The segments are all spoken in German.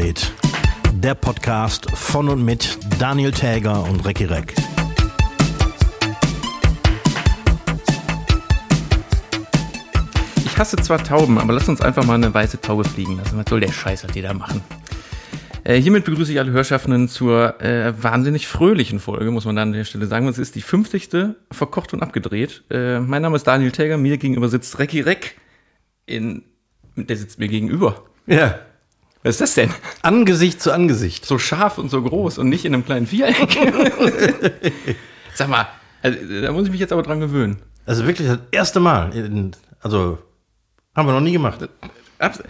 und abgedreht. Der Podcast von und mit Daniel Täger und Recki Reck. Ich hasse zwar Tauben, aber lass uns einfach mal eine weiße Taube fliegen lassen. Was soll der Scheiß, was die da machen? Äh, hiermit begrüße ich alle Hörschaffenden zur äh, wahnsinnig fröhlichen Folge, muss man da an der Stelle sagen. Es ist die 50. verkocht und abgedreht. Äh, mein Name ist Daniel Täger, mir gegenüber sitzt Recki Reck. In, der sitzt mir gegenüber. Ja. Was ist das denn? Angesicht zu Angesicht. So scharf und so groß und nicht in einem kleinen Viereck. Sag mal, also, da muss ich mich jetzt aber dran gewöhnen. Also wirklich das erste Mal. in- Also haben wir noch nie gemacht. Abs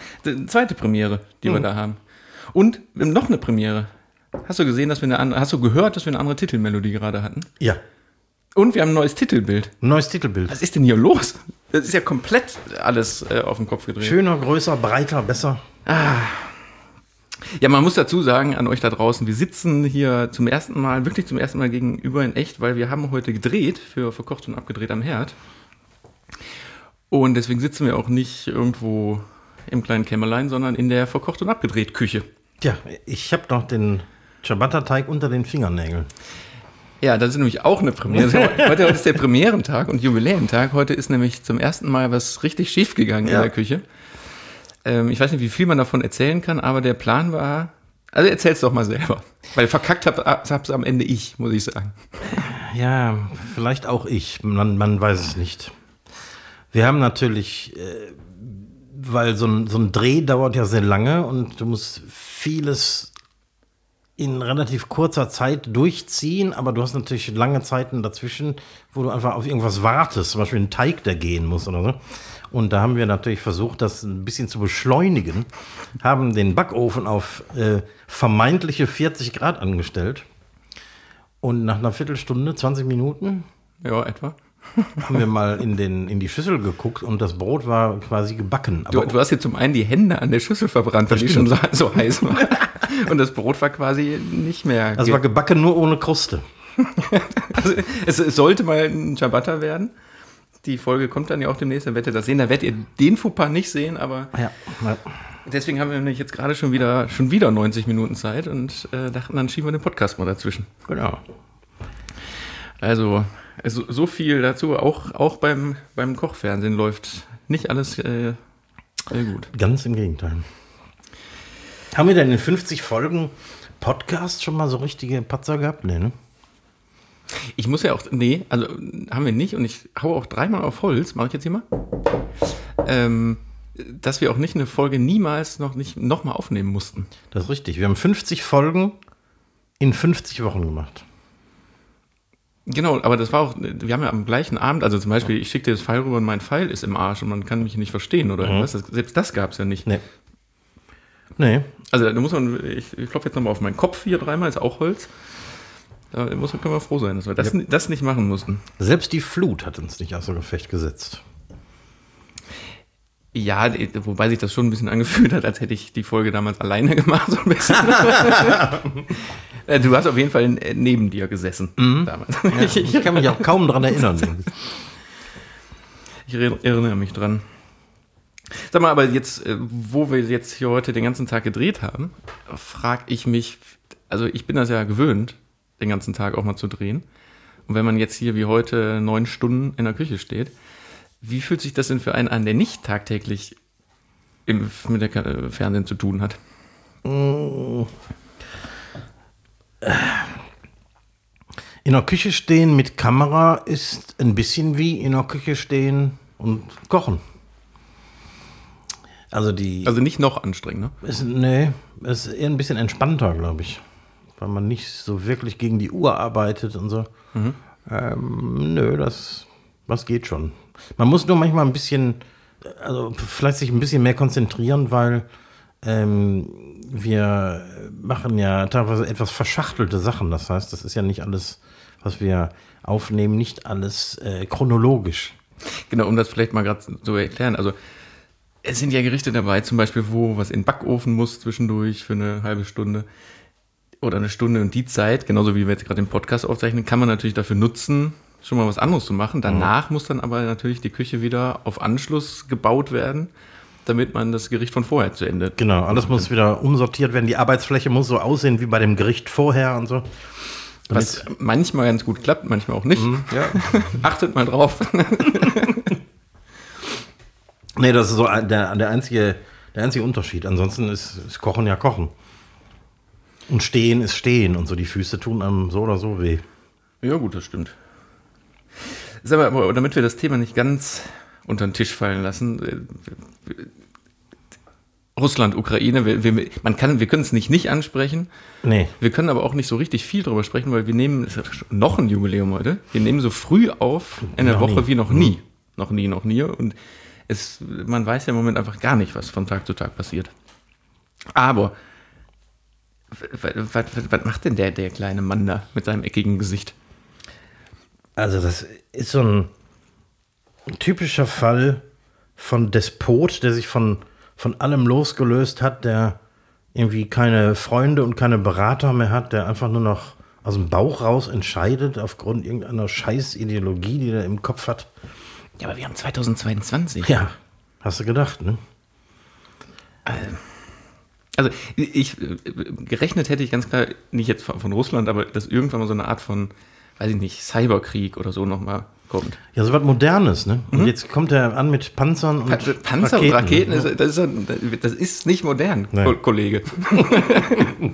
zweite Premiere, die wir da haben. Und haben noch eine Premiere. Hast du gesehen, dass wir eine andere, hast du gehört, dass wir eine andere Titelmelodie gerade hatten? Ja. Und wir haben ein neues Titelbild. Neues Titelbild. Was ist denn hier los? Das ist ja komplett alles äh, auf den Kopf gedreht. Schöner, größer, breiter, besser. Ja, man muss dazu sagen, an euch da draußen, wir sitzen hier zum ersten Mal, wirklich zum ersten Mal gegenüber in echt, weil wir haben heute gedreht für Verkocht und Abgedreht am Herd. Und deswegen sitzen wir auch nicht irgendwo im kleinen Kämmerlein, sondern in der Verkocht und Abgedreht Küche. Tja, ich habe noch den Ciabatta-Teig unter den Fingernägeln. Ja, das ist nämlich auch eine Premiere. heute, heute ist der Premierentag und Jubiläentag. Heute ist nämlich zum ersten Mal was richtig schief gegangen Ja. in der Küche. Ähm, ich weiß nicht, wie viel man davon erzählen kann, aber der Plan war. Also erzähl's doch mal selber. Weil verkackt hab, hab's am Ende ich, muss ich sagen. Ja, vielleicht auch ich. Man, man weiß es nicht. Wir haben natürlich, äh, weil so ein, so ein Dreh dauert ja sehr lange und du musst vieles in relativ kurzer Zeit durchziehen, aber du hast natürlich lange Zeiten dazwischen, wo du einfach auf irgendwas wartest, zum Beispiel einen Teig, der gehen muss oder so. Und da haben wir natürlich versucht, das ein bisschen zu beschleunigen, haben den Backofen auf äh, vermeintliche 40 Grad angestellt. Und nach einer Viertelstunde, 20 Minuten, Ja, etwa. haben wir mal in, den, in die Schüssel geguckt und das Brot war quasi gebacken. Du, du hast hier zum einen die Hände an der Schüssel verbrannt, weil die schon so, so heiß war. Und das Brot war quasi nicht mehr. also war gebacken nur ohne Kruste. Also, es, es sollte mal ein Ciabatta werden. Die Folge kommt dann ja auch demnächst, dann werdet ihr das sehen. Da werdet ihr den Fauxpas nicht sehen, aber Ja. deswegen haben wir nämlich jetzt gerade schon wieder, schon wieder 90 Minuten Zeit und äh, dachten, dann schieben wir den Podcast mal dazwischen. Genau. Also, also so viel dazu. Auch, auch beim, beim Kochfernsehen läuft nicht alles äh, sehr gut. Ganz im Gegenteil. Haben wir denn in 50 Folgen Podcast schon mal so richtige Patzer gehabt? Nee, ne? Ich muss ja auch, nee, also haben wir nicht und ich hau auch dreimal auf Holz, mache ich jetzt hier mal, ähm, dass wir auch nicht eine Folge niemals noch nicht noch mal aufnehmen mussten. Das ist richtig. Wir haben 50 Folgen in 50 Wochen gemacht. Genau, aber das war auch, wir haben ja am gleichen Abend, also zum Beispiel, ich schicke dir das Pfeil rüber und mein Pfeil ist im Arsch und man kann mich nicht verstehen oder was. Das, selbst das gab es ja nicht. Nee. Nee. Also da muss man, ich, ich klopfe jetzt nochmal auf meinen Kopf hier dreimal, ist auch Holz. Da muss man, können wir froh sein, dass wir das, das nicht machen mussten. Selbst die Flut hat uns nicht außer Gefecht gesetzt. Ja, wobei sich das schon ein bisschen angefühlt hat, als hätte ich die Folge damals alleine gemacht, so ein bisschen. Äh, du hast auf jeden Fall äh, neben dir gesessen damals. Ich, ich, Ich kann mich auch kaum dran erinnern. ich erinnere mich dran. Sag mal, aber jetzt, äh, wo wir jetzt hier heute den ganzen Tag gedreht haben, frage ich mich, also ich bin das ja gewöhnt, den ganzen Tag auch mal zu drehen. Und wenn man jetzt hier wie heute neun Stunden in der Küche steht, wie fühlt sich das denn für einen an, der nicht tagtäglich im, mit der äh, Fernsehen zu tun hat? In der Küche stehen mit Kamera ist ein bisschen wie in der Küche stehen und kochen. Also die. Also nicht noch anstrengend, ne? Ist, nee, ist eher ein bisschen entspannter, glaube ich. Weil man nicht so wirklich gegen die Uhr arbeitet und so. Ähm, nö, das, das geht schon. Man muss nur manchmal ein bisschen, also vielleicht sich ein bisschen mehr konzentrieren, weil ähm, wir machen ja teilweise etwas verschachtelte Sachen. Das heißt, das ist ja nicht alles, was wir aufnehmen, nicht alles äh, chronologisch. Genau, um das vielleicht mal gerade zu erklären. Also es sind ja Gerichte dabei, zum Beispiel, wo was in den Backofen muss zwischendurch für eine halbe Stunde oder eine Stunde und die Zeit, genauso wie wir jetzt gerade den Podcast aufzeichnen, kann man natürlich dafür nutzen, schon mal was anderes zu machen. Danach muss dann aber natürlich die Küche wieder auf Anschluss gebaut werden. damit man das Gericht von vorher zu Ende. Genau, alles muss wieder umsortiert werden. Die Arbeitsfläche muss so aussehen wie bei dem Gericht vorher und so. Was manchmal ganz gut klappt, manchmal auch nicht. Ja. Achtet mal drauf. nee, das ist so der, der, einzige, der einzige Unterschied. Ansonsten ist, ist Kochen ja Kochen. Und Stehen ist Stehen und so. Die Füße tun einem so oder so weh. Ja, gut, das stimmt. Mal, aber damit wir das Thema nicht ganz unter den Tisch fallen lassen, äh, Russland, Ukraine, wir, wir, man kann, wir können es nicht nicht ansprechen. Nee. Wir können aber auch nicht so richtig viel darüber sprechen, weil wir nehmen noch ein Jubiläum heute. Wir nehmen so früh auf in der noch Woche nie. wie noch nie. Mhm. Noch nie, noch nie. Und es, man weiß ja im Moment einfach gar nicht, was von Tag zu Tag passiert. Aber was, was, macht denn der, der kleine Mann da mit seinem eckigen Gesicht? Also, das ist so ein typischer Fall von Despot, der sich von von allem losgelöst hat, der irgendwie keine Freunde und keine Berater mehr hat, der einfach nur noch aus dem Bauch raus entscheidet aufgrund irgendeiner Scheißideologie, die er im Kopf hat. Ja, aber wir haben 2022. Ja, hast du gedacht, ne? Also ich gerechnet hätte ich ganz klar nicht jetzt von Russland, aber dass irgendwann mal so eine Art von, weiß ich nicht, Cyberkrieg oder so nochmal kommt. Ja, so was Modernes, ne? Und mhm. jetzt kommt er an mit Panzern und pa Panzer Raketen. und Raketen, ist, das, ist, das ist nicht modern, nee. Kollege.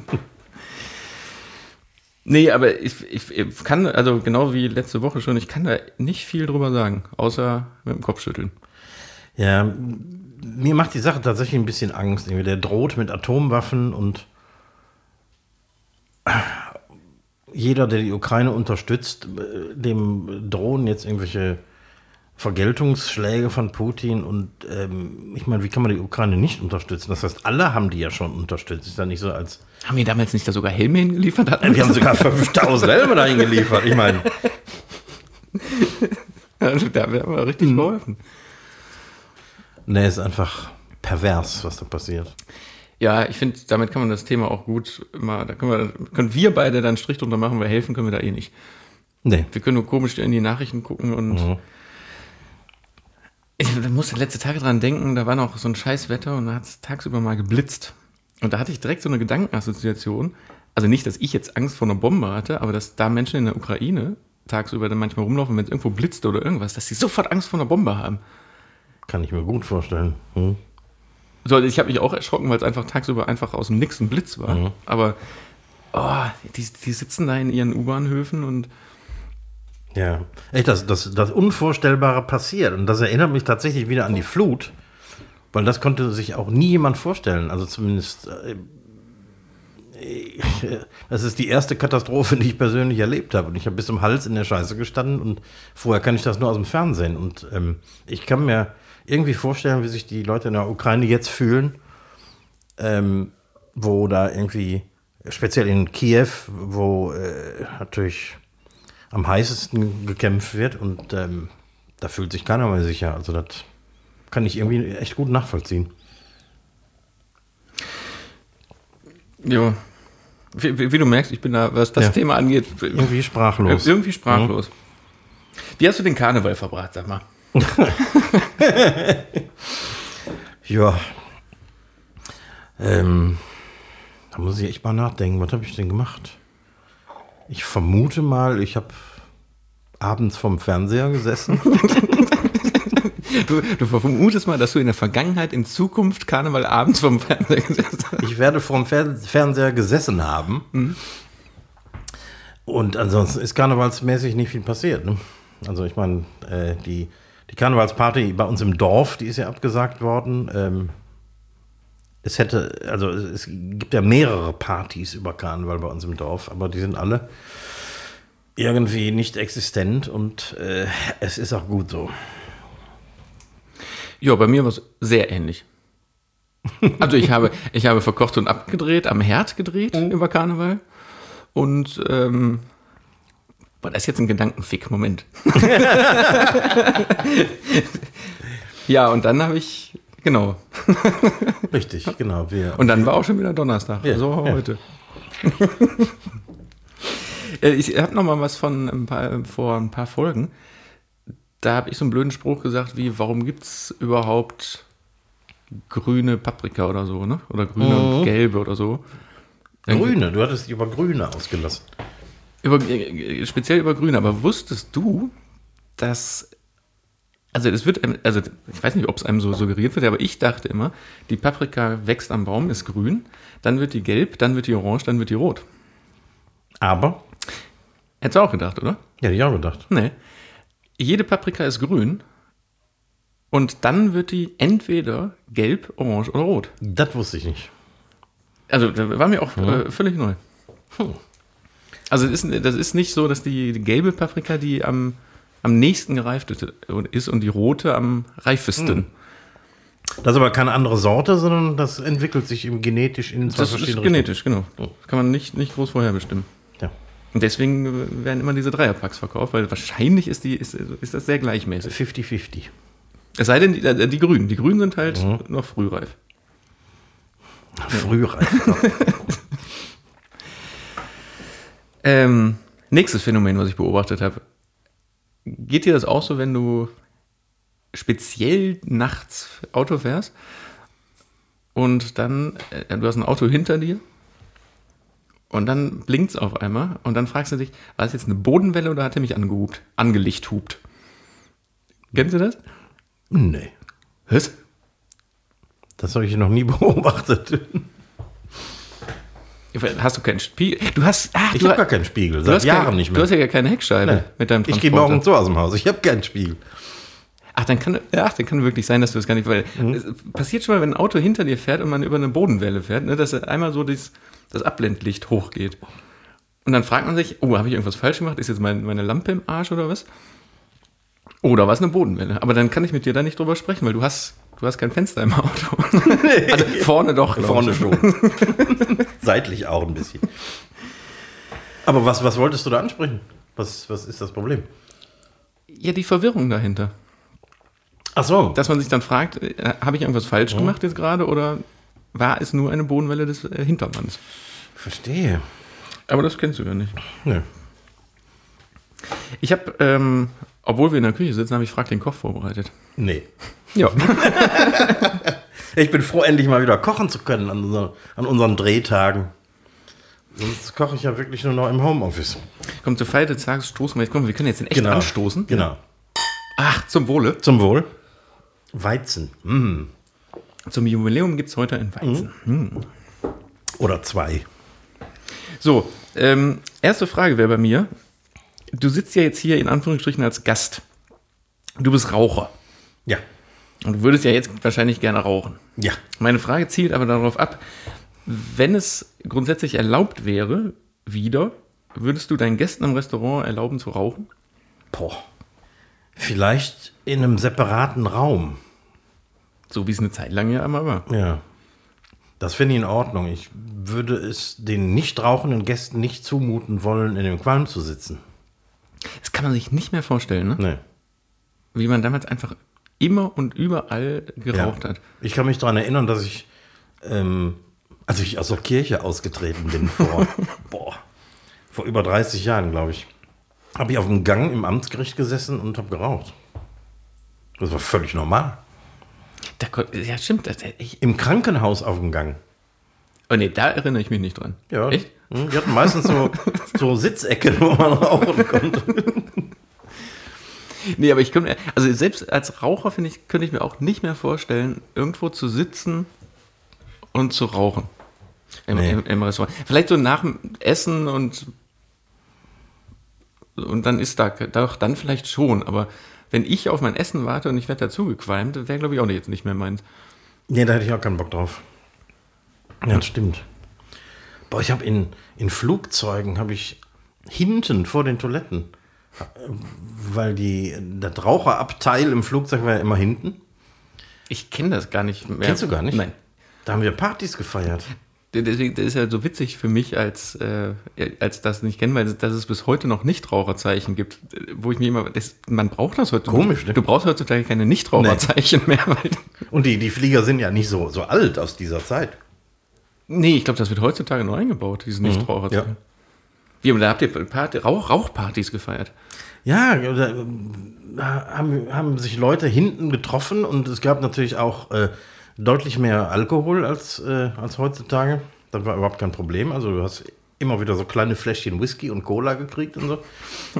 nee, aber ich, ich, ich, kann, also genau wie letzte Woche schon, ich kann da nicht viel drüber sagen, außer mit dem Kopfschütteln. Ja, mir macht die Sache tatsächlich ein bisschen Angst. Der droht mit Atomwaffen und jeder, der die Ukraine unterstützt, äh, dem drohen jetzt irgendwelche Vergeltungsschläge von Putin und ähm, ich meine, wie kann man die Ukraine nicht unterstützen? Das heißt, alle haben die ja schon unterstützt. Ist ja nicht so als. Haben die damals nicht da sogar Helme hingeliefert? Die haben sogar 5000 Helme da hingeliefert. Ich meine. Also, da wäre aber richtig mhm. geholfen. Nee, ist einfach pervers, was da passiert. Ja, ich finde, damit kann man das Thema auch gut immer, da können wir, können wir beide dann Strich drunter machen, weil helfen können wir da eh nicht. Nee. Wir können nur komisch in die Nachrichten gucken und mhm. ich musste letzte Tage dran denken, da war noch so ein scheiß Wetter und da hat es tagsüber mal geblitzt. Und da hatte ich direkt so eine Gedankenassoziation. Also nicht, dass ich jetzt Angst vor einer Bombe hatte, aber dass da Menschen in der Ukraine tagsüber dann manchmal rumlaufen, wenn es irgendwo blitzt oder irgendwas, dass sie sofort Angst vor einer Bombe haben. Kann ich mir gut vorstellen. Hm. So, ich habe mich auch erschrocken, weil es einfach tagsüber einfach aus dem Nix ein Blitz war. Mhm. Aber oh, die, die sitzen da in ihren U-Bahnhöfen und ja, echt, das, das, das Unvorstellbare passiert. Und das erinnert mich tatsächlich wieder an die Flut, weil das konnte sich auch nie jemand vorstellen. Also zumindest, äh, das ist die erste Katastrophe, die ich persönlich erlebt habe. Und ich habe bis zum Hals in der Scheiße gestanden und vorher kann ich das nur aus dem Fernsehen. Und ähm, ich kann mir irgendwie vorstellen, wie sich die Leute in der Ukraine jetzt fühlen, ähm, wo da irgendwie, speziell in Kiew, wo äh, natürlich am heißesten gekämpft wird und ähm, da fühlt sich keiner mehr sicher. Also das kann ich irgendwie echt gut nachvollziehen. Ja. Wie, wie, wie, du merkst, ich bin da, was das ja. Thema angeht, irgendwie sprachlos. Irgendwie sprachlos. Mhm. Wie hast du den Karneval verbracht, sag mal? ja. Ähm, da muss ich echt mal nachdenken. Was habe ich denn gemacht? Ich vermute mal, ich habe abends vom Fernseher gesessen. Du, du, vermutest mal, dass du in der Vergangenheit, in Zukunft Karneval abends vom Fernseher gesessen hast. Ich werde vom Fernseher gesessen haben. Mhm. Und ansonsten ist karnevalsmäßig nicht viel passiert. Ne? Also ich meine, äh, die die Karnevalsparty bei uns im Dorf, die ist ja abgesagt worden. Ähm, es hätte, also es gibt ja mehrere Partys über Karneval bei uns im Dorf, aber die sind alle irgendwie nicht existent und äh, es ist auch gut so. Ja, bei mir war es sehr ähnlich. Also ich habe, ich habe verkocht und abgedreht, am Herd gedreht mhm. über Karneval. Und ähm, Boah, das ist jetzt ein Gedankenfick, Moment. ja, und dann habe ich, genau. Richtig, genau. Wir, und dann war auch schon wieder Donnerstag, ja, so ja. heute. Äh, ich habe noch mal was von ein paar, vor ein paar Folgen. Da habe ich so einen blöden Spruch gesagt wie, warum gibt es überhaupt grüne Paprika oder so, ne? Oder grüne und gelbe oder so. Grüne, du hattest die über Grüne ausgelassen. Über, äh, speziell über Grüne, aber wusstest du, dass. Also es wird, also ich weiß nicht, ob es einem so suggeriert wird, aber ich dachte immer, die Paprika wächst am Baum, ist grün, dann wird die gelb, dann wird die orange, dann wird die rot. Aber, Hättest du auch gedacht, oder? ja, hätte ich auch gedacht. Nee. Jede Paprika ist grün und dann wird die entweder gelb, orange oder rot. Das wusste ich nicht. Also, das war mir auch äh, völlig neu. Hm. Also, das ist, das ist nicht so, dass die, die gelbe Paprika die am, am nächsten gereift ist ist und die rote am reifesten. Hm. Das ist aber keine andere Sorte, sondern das entwickelt sich eben genetisch in zwei Das ist verschiedene genetisch, genau. Das kann man nicht, nicht groß vorher bestimmen. Richtungen. Und deswegen äh, werden immer diese Dreierpacks verkauft, weil wahrscheinlich ist, die, ist, ist das sehr Ja, gleichmäßig. 50-50. Es sei denn, die, äh, die Grünen. Die Grünen sind halt Mhm. noch frühreif. Frühreif. Ähm, nächstes Phänomen, was ich beobachtet habe. Geht dir das auch so, wenn du speziell nachts Auto fährst und dann, äh, du hast ein Auto hinter dir und dann blinkt es auf einmal und dann fragst du dich, war es jetzt eine Bodenwelle oder hat er mich angehupt, angelicht hupt? Kennst du das? nee, Was? das habe ich noch nie beobachtet. Hast du keinen Spiegel? Du hast, ach, Ich du, habe gar keinen Spiegel, du seit Jahren kein, nicht Du mehr. hast ja gar keine Heckscheibe Nee. mit deinem ich gehe Transporter. morgen so aus dem Haus. Ich habe keinen Spiegel. Ach, dann kann, ach, dann kann wirklich sein, dass du das gar nicht, weil Mhm. es passiert schon mal, wenn ein Auto hinter dir fährt und man über eine Bodenwelle fährt, ne, dass einmal so das, das Abblendlicht hochgeht. Und dann fragt man sich, oh, habe ich irgendwas falsch gemacht? Ist jetzt mein, meine Lampe im Arsch oder was? Oder war es eine Bodenwelle? Aber dann kann ich mit dir da nicht drüber sprechen, weil du hast, du hast kein Fenster im Auto. also vorne doch. Vorne ich. schon. Seitlich auch ein bisschen. Aber was, was wolltest du da ansprechen? Was, was ist das Problem? Ja, die Verwirrung dahinter. Ach so. Dass man sich dann fragt, äh, habe ich irgendwas falsch Mhm. gemacht jetzt gerade oder war es nur eine Bodenwelle des äh, Hintermanns? Verstehe. Aber das kennst du ja nicht. Nö. Ich habe, ähm, obwohl wir in der Küche sitzen, habe ich Frag den Koch vorbereitet. Nee. Ja. Ich bin froh, endlich mal wieder kochen zu können an, unser, an unseren Drehtagen. Sonst koche ich ja wirklich nur noch im Homeoffice. Komm, zur Feier des Tages stoßen wir jetzt. Komm, wir können jetzt den echt anstoßen. Genau. Ach, zum Wohle. Zum Wohl. Weizen. Mm. Zum Jubiläum gibt es heute ein Weizen. Oder zwei. So, ähm, erste Frage wäre bei mir. Du sitzt ja jetzt hier in Anführungsstrichen als Gast. Du bist Raucher. Ja. Und du würdest ja jetzt wahrscheinlich gerne rauchen. Ja. Meine Frage zielt aber darauf ab, wenn es grundsätzlich erlaubt wäre, wieder, würdest du deinen Gästen im Restaurant erlauben zu rauchen? Boah. Vielleicht in einem separaten Raum. So wie es eine Zeit lang ja einmal war. Ja. Das finde ich in Ordnung. Ich würde es den nicht rauchenden Gästen nicht zumuten wollen, in dem Qualm zu sitzen. Das kann man sich nicht mehr vorstellen, ne? Nee. wie man damals einfach immer und überall geraucht Ja. hat. Ich kann mich daran erinnern, dass ich, ähm, als ich aus der Kirche ausgetreten bin, vor, boah, vor über 30 Jahren, glaube ich, habe ich auf dem Gang im Amtsgericht gesessen und habe geraucht. Das war völlig normal. Da, ja, stimmt. Das, ich, Im Krankenhaus auf dem Gang. oh nee, da erinnere ich mich nicht dran. Ja. Echt? Hm, Die hatten meistens so, so Sitzecken, wo man rauchen konnte. Nee, aber ich könnte, mir- also selbst als Raucher, finde ich, könnte ich mir auch nicht mehr vorstellen, irgendwo zu sitzen und zu rauchen. Im, Nee. im, im Restaurant. Vielleicht so nach dem Essen und, und dann ist da, doch, dann vielleicht schon, aber wenn ich auf mein Essen warte und ich werde dazu gequalmt, wäre glaube ich auch jetzt nicht mehr meins. Nee, da hätte ich auch keinen Bock drauf. Ja, das stimmt. Boah, ich habe in, in Flugzeugen, habe ich hinten vor den Toiletten, weil die, das Raucherabteil im Flugzeug war ja immer hinten. Ich kenne das gar nicht mehr. Kennst du gar nicht? Nein. Da haben wir Partys gefeiert. Deswegen das ist ja so witzig für mich, als, äh, als das nicht kennen, weil dass es bis heute noch Nichtraucherzeichen gibt, wo ich mir immer, das, man braucht das heute Komisch, ne? Du brauchst heutzutage keine Nichtraucherzeichen mehr. Weil, Und die, die Flieger sind ja nicht so, so alt aus dieser Zeit. nee, ich glaube, das wird heutzutage neu eingebaut, diese Nichtraucherzeichen. ja. Wie, aber da habt ihr Party, Rauch, Rauchpartys gefeiert. Ja, da, da haben, haben sich Leute hinten getroffen und es gab natürlich auch äh, deutlich mehr Alkohol als, äh, als heutzutage. Das war überhaupt kein Problem. Also du hast immer wieder so kleine Fläschchen Whisky und Cola gekriegt und so.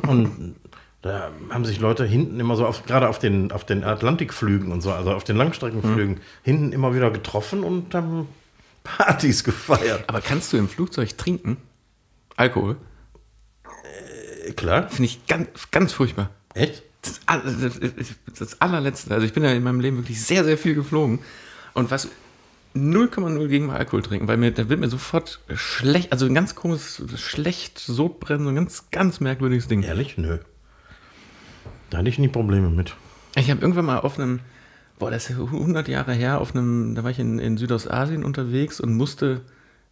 Und da haben sich Leute hinten immer so, auf, gerade auf den, auf den Atlantikflügen und so, also auf den Langstreckenflügen, mhm. hinten immer wieder getroffen und haben Partys gefeiert. Aber kannst du im Flugzeug trinken? Alkohol? Klar. Finde ich ganz, ganz furchtbar. Echt? Das, das, das, allerletzte. Also ich bin ja in meinem Leben wirklich sehr, sehr viel geflogen. Und was 0,0 gegen Alkohol trinken, weil mir, da wird mir sofort schlecht, also ein ganz komisches, schlecht, Sodbrennen, so ein ganz, ganz merkwürdiges Ding. Ehrlich? Nö. Da hatte ich nie Probleme mit. Ich habe irgendwann mal auf einem, boah, das ist 100 Jahre her, auf einem, da war ich in, in Südostasien unterwegs und musste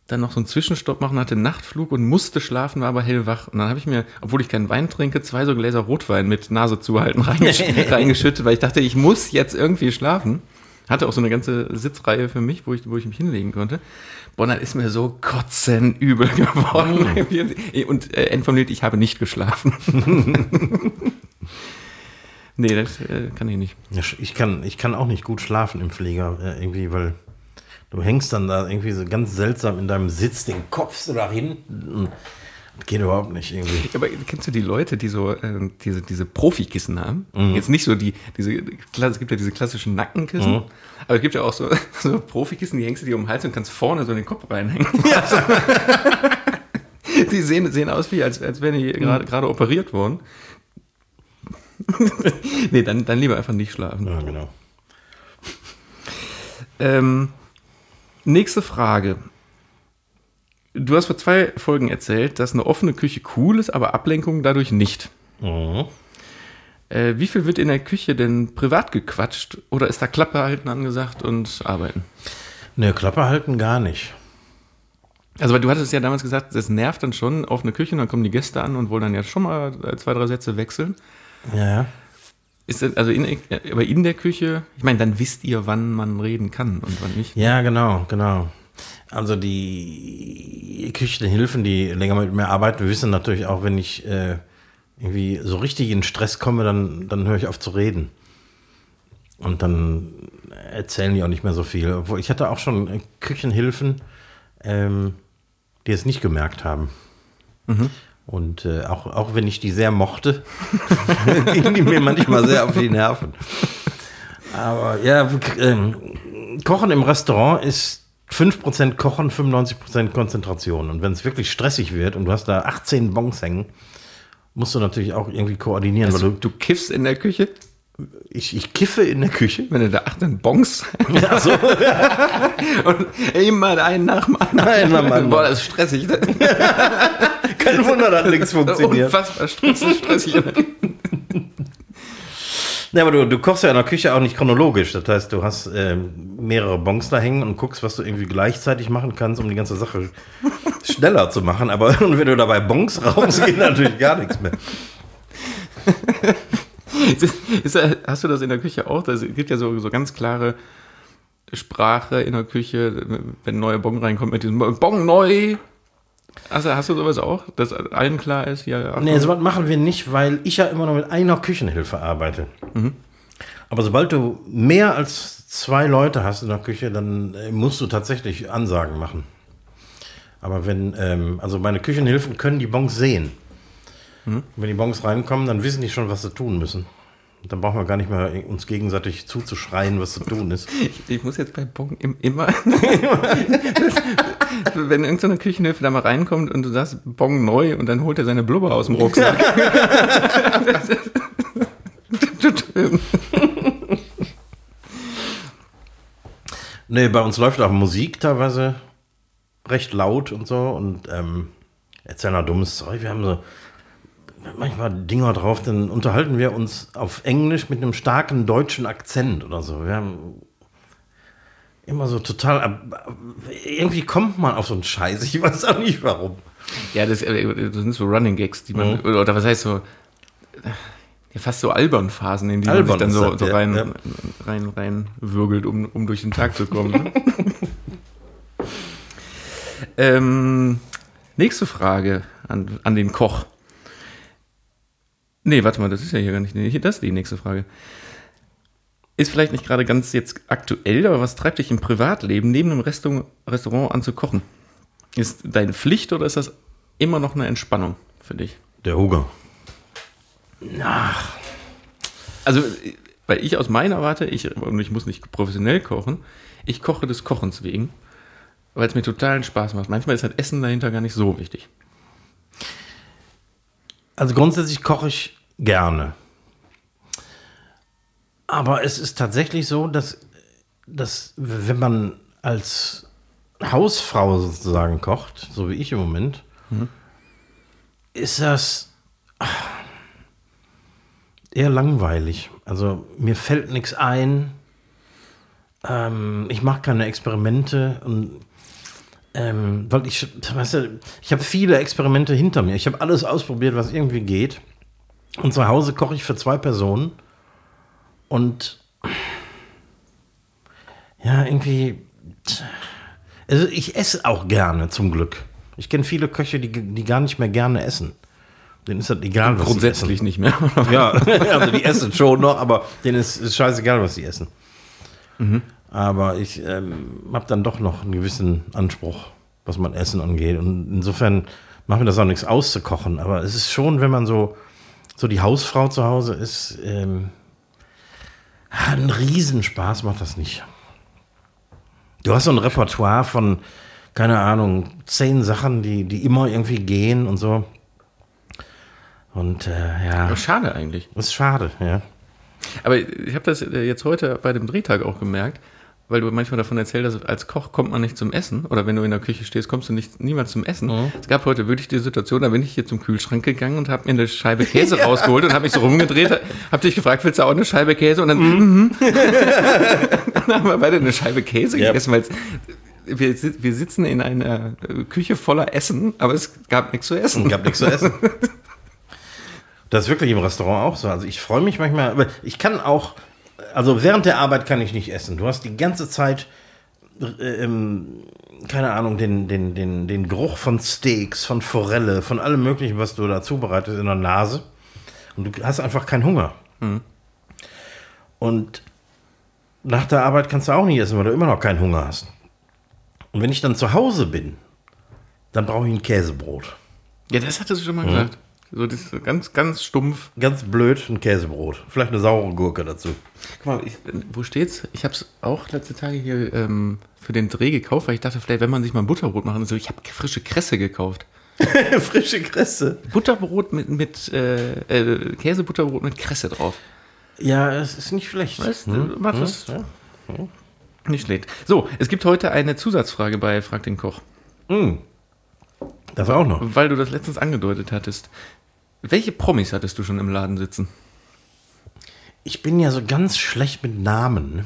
dann noch so einen Zwischenstopp machen, hatte Nachtflug und musste schlafen, war aber hellwach. Und dann habe ich mir, obwohl ich keinen Wein trinke, zwei so Gläser Rotwein mit Nase zuhalten reingesch reingeschüttet, weil ich dachte, ich muss jetzt irgendwie schlafen. Hatte auch so eine ganze Sitzreihe für mich, wo ich, wo ich mich hinlegen konnte. Boah, dann ist mir so kotzenübel geworden. Mm. Und äh, endformuliert, ich habe nicht geschlafen. nee, das äh, kann ich nicht. Ich kann, ich kann auch nicht gut schlafen im Flieger, äh, irgendwie, weil du hängst dann da irgendwie so ganz seltsam in deinem Sitz, den Kopf so nach hinten. Geht überhaupt nicht irgendwie. Aber kennst du die Leute, die so äh, diese, diese Profikissen haben? Mhm. Jetzt nicht so die, diese, es gibt ja diese klassischen Nackenkissen, mhm. aber es gibt ja auch so, so Profikissen, die hängst du dir um den Hals und kannst vorne so in den Kopf reinhängen. Ja. Also, die sehen, sehen aus wie, als, als wären die gerade mhm. gerade operiert worden. nee, dann, dann lieber einfach nicht schlafen. Ja, genau. Ähm, nächste Frage. Du hast vor zwei Folgen erzählt, dass eine offene Küche cool ist, aber Ablenkung dadurch nicht. Mhm. Äh, wie viel wird in der Küche denn privat gequatscht oder ist da Klappe halten angesagt und arbeiten? Ne, Klappe halten gar nicht. Also, weil du hattest ja damals gesagt, das nervt dann schon auf eine Küche, und dann kommen die Gäste an und wollen dann ja schon mal zwei, drei Sätze wechseln. Ja. Ist das, also in, aber in der Küche, ich meine, dann wisst ihr, wann man reden kann und wann nicht. Ja, genau, genau. Also die Küchenhilfen, die länger mit mir arbeiten, wissen natürlich auch, wenn ich äh, irgendwie so richtig in Stress komme, dann, dann höre ich auf zu reden. Und dann erzählen die auch nicht mehr so viel. Obwohl ich hatte auch schon Küchenhilfen, ähm, die es nicht gemerkt haben. Mhm. Und äh, auch, auch wenn ich die sehr mochte, gingen die mir manchmal sehr auf die Nerven. Aber ja, äh, Kochen im Restaurant ist 5% Kochen, 95% Konzentration. Und wenn es wirklich stressig wird und du hast da 18 Bons hängen, musst du natürlich auch irgendwie koordinieren. Also, du, du kiffst in der Küche? Ich, ich kiffe in der Küche. Wenn du da 18 Bons. Ja, so. und immer einen nach dem anderen. Boah, das ist stressig. Kein Wunder, dass nichts funktioniert. Unfassbar stressig. stressig. Ja, aber du, du kochst ja in der Küche auch nicht chronologisch. Das heißt, du hast äh, mehrere Bons da hängen und guckst, was du irgendwie gleichzeitig machen kannst, um die ganze Sache schneller zu machen. Aber wenn du dabei Bons rauchst, geht natürlich gar nichts mehr. Ist, hast du das in der Küche auch? Es gibt ja so, so ganz klare Sprache in der Küche, wenn ein neuer Bon reinkommt mit diesem Bon neu. Also hast du sowas auch, dass allen klar ist? Ja, nee, sowas machen wir nicht, weil ich ja immer noch mit einer Küchenhilfe arbeite. Mhm. Aber sobald du mehr als zwei Leute hast in der Küche, dann äh, musst du tatsächlich Ansagen machen. Aber wenn, ähm, also meine Küchenhilfen können die Bons sehen. Mhm. Wenn die Bons reinkommen, dann wissen die schon, was sie tun müssen. Dann brauchen wir gar nicht mehr uns gegenseitig zuzuschreien, was zu tun ist. Ich, ich muss jetzt bei Bon immer. wenn irgendeine Küchenhilfe da mal reinkommt und du sagst Bon neu und dann holt er seine Blubber aus dem Rucksack. nee, bei uns läuft auch Musik teilweise recht laut und so und ähm, erzählen da dummes Zeug. Wir haben so manchmal Dinger drauf, dann unterhalten wir uns auf Englisch mit einem starken deutschen Akzent oder so. Wir haben immer so total. Irgendwie kommt man auf so einen Scheiß. Ich weiß auch nicht warum. Ja, das, äh, das sind so Running Gags, die man. Mhm. Oder was heißt so. Ja, fast so albern Phasen, in die Albern man sich dann so, das, so rein, ja. rein, rein würgelt, um, um durch den Tag zu kommen. Ne? ähm, nächste Frage an, an den Koch. Nee, warte mal, das ist ja hier gar nicht. Nee, das ist die nächste Frage. Ist vielleicht nicht gerade ganz jetzt aktuell, aber was treibt dich im Privatleben, neben einem Restaurant, Restaurant an zu kochen? Ist deine Pflicht oder ist das immer noch eine Entspannung für dich? Der Hunger. Ach. Also, weil ich aus meiner Warte, ich, und ich muss nicht professionell kochen, ich koche des Kochens wegen, weil es mir totalen Spaß macht. Manchmal ist halt Essen dahinter gar nicht so wichtig. Also grundsätzlich koche ich gerne. Aber es ist tatsächlich so, dass, dass wenn man als Hausfrau sozusagen kocht, so wie ich im Moment, mhm. ist das eher langweilig. Also mir fällt nichts ein. Ähm, ich mache keine Experimente und ähm, weil ich, weißt du, ich habe viele Experimente hinter mir. Ich habe alles ausprobiert, was irgendwie geht. Und zu Hause koche ich für zwei Personen. Und ja, irgendwie. Also ich esse auch gerne, zum Glück. Ich kenne viele Köche, die, die gar nicht mehr gerne essen. Denen ist das egal, was Grundsätzlich nicht mehr. ja, also die essen schon noch, aber denen ist, ist scheißegal, was sie essen. Mhm. Aber ich ähm, habe dann doch noch einen gewissen Anspruch, was man Essen angeht. Und insofern macht mir das auch nichts auszukochen. Aber es ist schon, wenn man so, so die Hausfrau zu Hause ist, ähm, ein Riesenspaß macht das nicht. Du hast so ein Repertoire von, keine Ahnung, zehn Sachen, die, die immer irgendwie gehen und so. Und äh, ja. Aber schade eigentlich. Das ist schade, ja. Aber ich habe das jetzt heute bei dem Drehtag auch gemerkt, weil du manchmal davon erzählst, dass als Koch kommt man nicht zum Essen oder wenn du in der Küche stehst, kommst du nicht, niemals zum Essen. Mhm. Es gab heute wirklich die Situation, da bin ich hier zum Kühlschrank gegangen und habe mir eine Scheibe Käse ja. rausgeholt und habe mich so rumgedreht, habe dich gefragt, willst du auch eine Scheibe Käse? Und dann, mhm. dann haben wir beide eine Scheibe Käse yep. gegessen, weil wir, wir sitzen in einer Küche voller Essen, aber es gab nichts zu essen. Es gab nichts zu essen. Das ist wirklich im Restaurant auch so. Also ich freue mich manchmal, aber ich kann auch, also während der Arbeit kann ich nicht essen. Du hast die ganze Zeit, äh, ähm, keine Ahnung, den, den, den, den Geruch von Steaks, von Forelle, von allem Möglichen, was du da zubereitest in der Nase. Und du hast einfach keinen Hunger. Mhm. Und nach der Arbeit kannst du auch nicht essen, weil du immer noch keinen Hunger hast. Und wenn ich dann zu Hause bin, dann brauche ich ein Käsebrot. Ja, das hattest du schon mal mhm. gesagt. So das ist ganz, ganz stumpf. Ganz blöd, ein Käsebrot. Vielleicht eine saure Gurke dazu. Guck mal, ich, wo steht's? Ich habe es auch letzte Tage hier ähm, für den Dreh gekauft, weil ich dachte, vielleicht, wenn man sich mal ein Butterbrot machen soll, ich habe frische Kresse gekauft. frische Kresse? Butterbrot mit, mit äh, äh, Käsebutterbrot mit Kresse drauf. Ja, es ist nicht schlecht. Weißt du, hm? mach das. Hm? Ja. Nicht schlecht. So, es gibt heute eine Zusatzfrage bei Frag den Koch. Hm. Das auch noch. Weil du das letztens angedeutet hattest. Welche Promis hattest du schon im Laden sitzen? Ich bin ja so ganz schlecht mit Namen.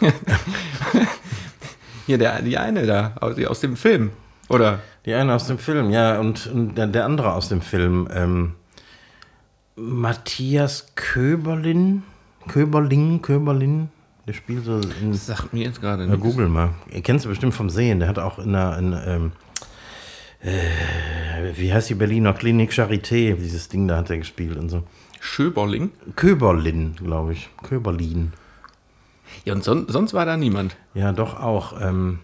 Hier, der, die eine da, aus, aus dem Film, oder? Die eine aus dem Film, ja, und, und der, der, andere aus dem Film. Ähm, Matthias Köberlin, Köberling, Köberlin, der spielt so in. Das sagt mir jetzt gerade nicht. Google mal. Ihr kennt es bestimmt vom Sehen. Der hat auch in einer. In, ähm, äh, wie heißt die Berliner Klinik Charité? Dieses Ding da hat er gespielt und so. Schöberling? Köberlin, glaube ich. Köberlin. Ja, und son sonst war da niemand. Ja, doch auch. Ähm,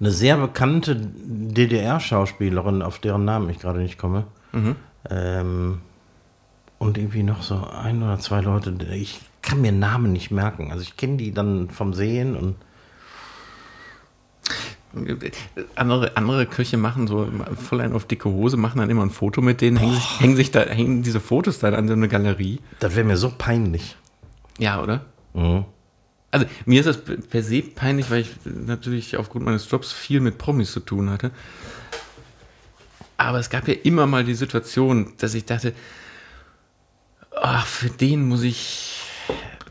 eine sehr bekannte DDR-Schauspielerin, auf deren Namen ich gerade nicht komme. Mhm. Ähm, und irgendwie noch so ein oder zwei Leute. Ich kann mir Namen nicht merken. Also ich kenne die dann vom Sehen und andere, andere Köche machen so voll ein auf dicke Hose, machen dann immer ein Foto mit denen, hängen sich, hängen sich, da, hängen diese Fotos dann an so eine Galerie. Das wäre mir so peinlich. Ja, oder? Mhm. Also mir ist das per se peinlich, weil ich natürlich aufgrund meines Jobs viel mit Promis zu tun hatte. Aber es gab ja immer mal die Situation, dass ich dachte, ach, für den muss ich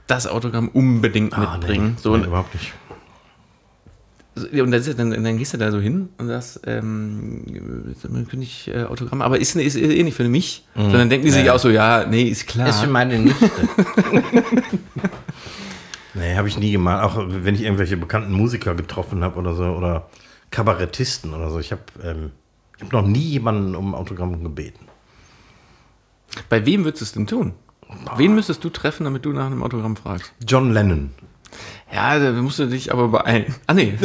das Autogramm unbedingt ah, mitbringen. Nee, so, nee, überhaupt nicht. Und dann, dann, dann, gehst du da so hin und sagst, ähm, könnte ich äh, Autogramm, aber ist, ist, eh nicht für mich. Mhm. Sondern denken die sich ja. auch so, ja, nee, ist klar. Ist für meine Nichte. nee, habe ich nie gemacht. Auch wenn ich irgendwelche bekannten Musiker getroffen habe oder so, oder Kabarettisten oder so. Ich habe ähm, hab noch nie jemanden um Autogramm gebeten. Bei wem würdest du es denn tun? Wen müsstest du treffen, damit du nach einem Autogramm fragst? John Lennon. Ja, da musst du dich aber beeilen. Ah, nee.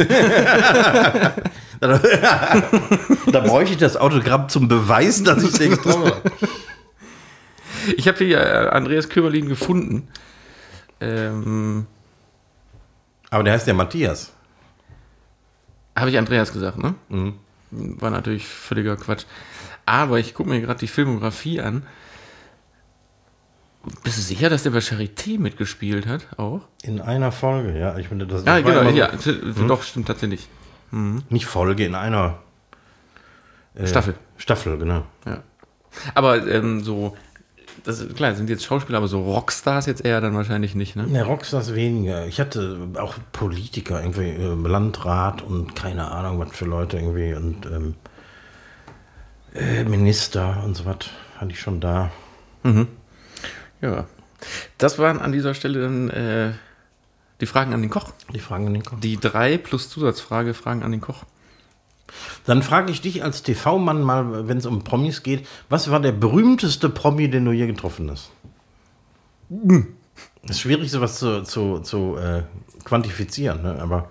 da bräuchte ich das Autogramm zum Beweis, dass ich den habe. Ich habe hier äh, Andreas Köberlin gefunden. Ähm, Aber der heißt ja Matthias. habe ich Andreas gesagt, ne? War natürlich völliger Quatsch. Aber ich gucke mir gerade die Filmografie an. Bist du sicher, dass der bei Charité mitgespielt hat? Auch? In einer Folge, ja. Ich finde, das Ja, das war genau. so- Ja, t- Doch, stimmt tatsächlich. Nicht Folge, in einer äh, Staffel. Staffel, genau. Ja. Aber ähm, so, das klar, sind jetzt Schauspieler, aber so Rockstars jetzt eher dann wahrscheinlich nicht, ne? Ne, Rockstars weniger. Ich hatte auch Politiker, irgendwie äh, Landrat und keine Ahnung, was für Leute irgendwie und ähm, äh, Minister und so was hatte ich schon da. Ja. Das waren an dieser Stelle dann äh, die Fragen an den Koch. Die Fragen an den Koch. Die drei plus Zusatzfrage Fragen an den Koch. Dann frage ich dich als TV-Mann mal, wenn es um Promis geht, was war der berühmteste Promi, den du je getroffen hast? Es ist schwierig, sowas zu, zu, zu äh, quantifizieren, ne? aber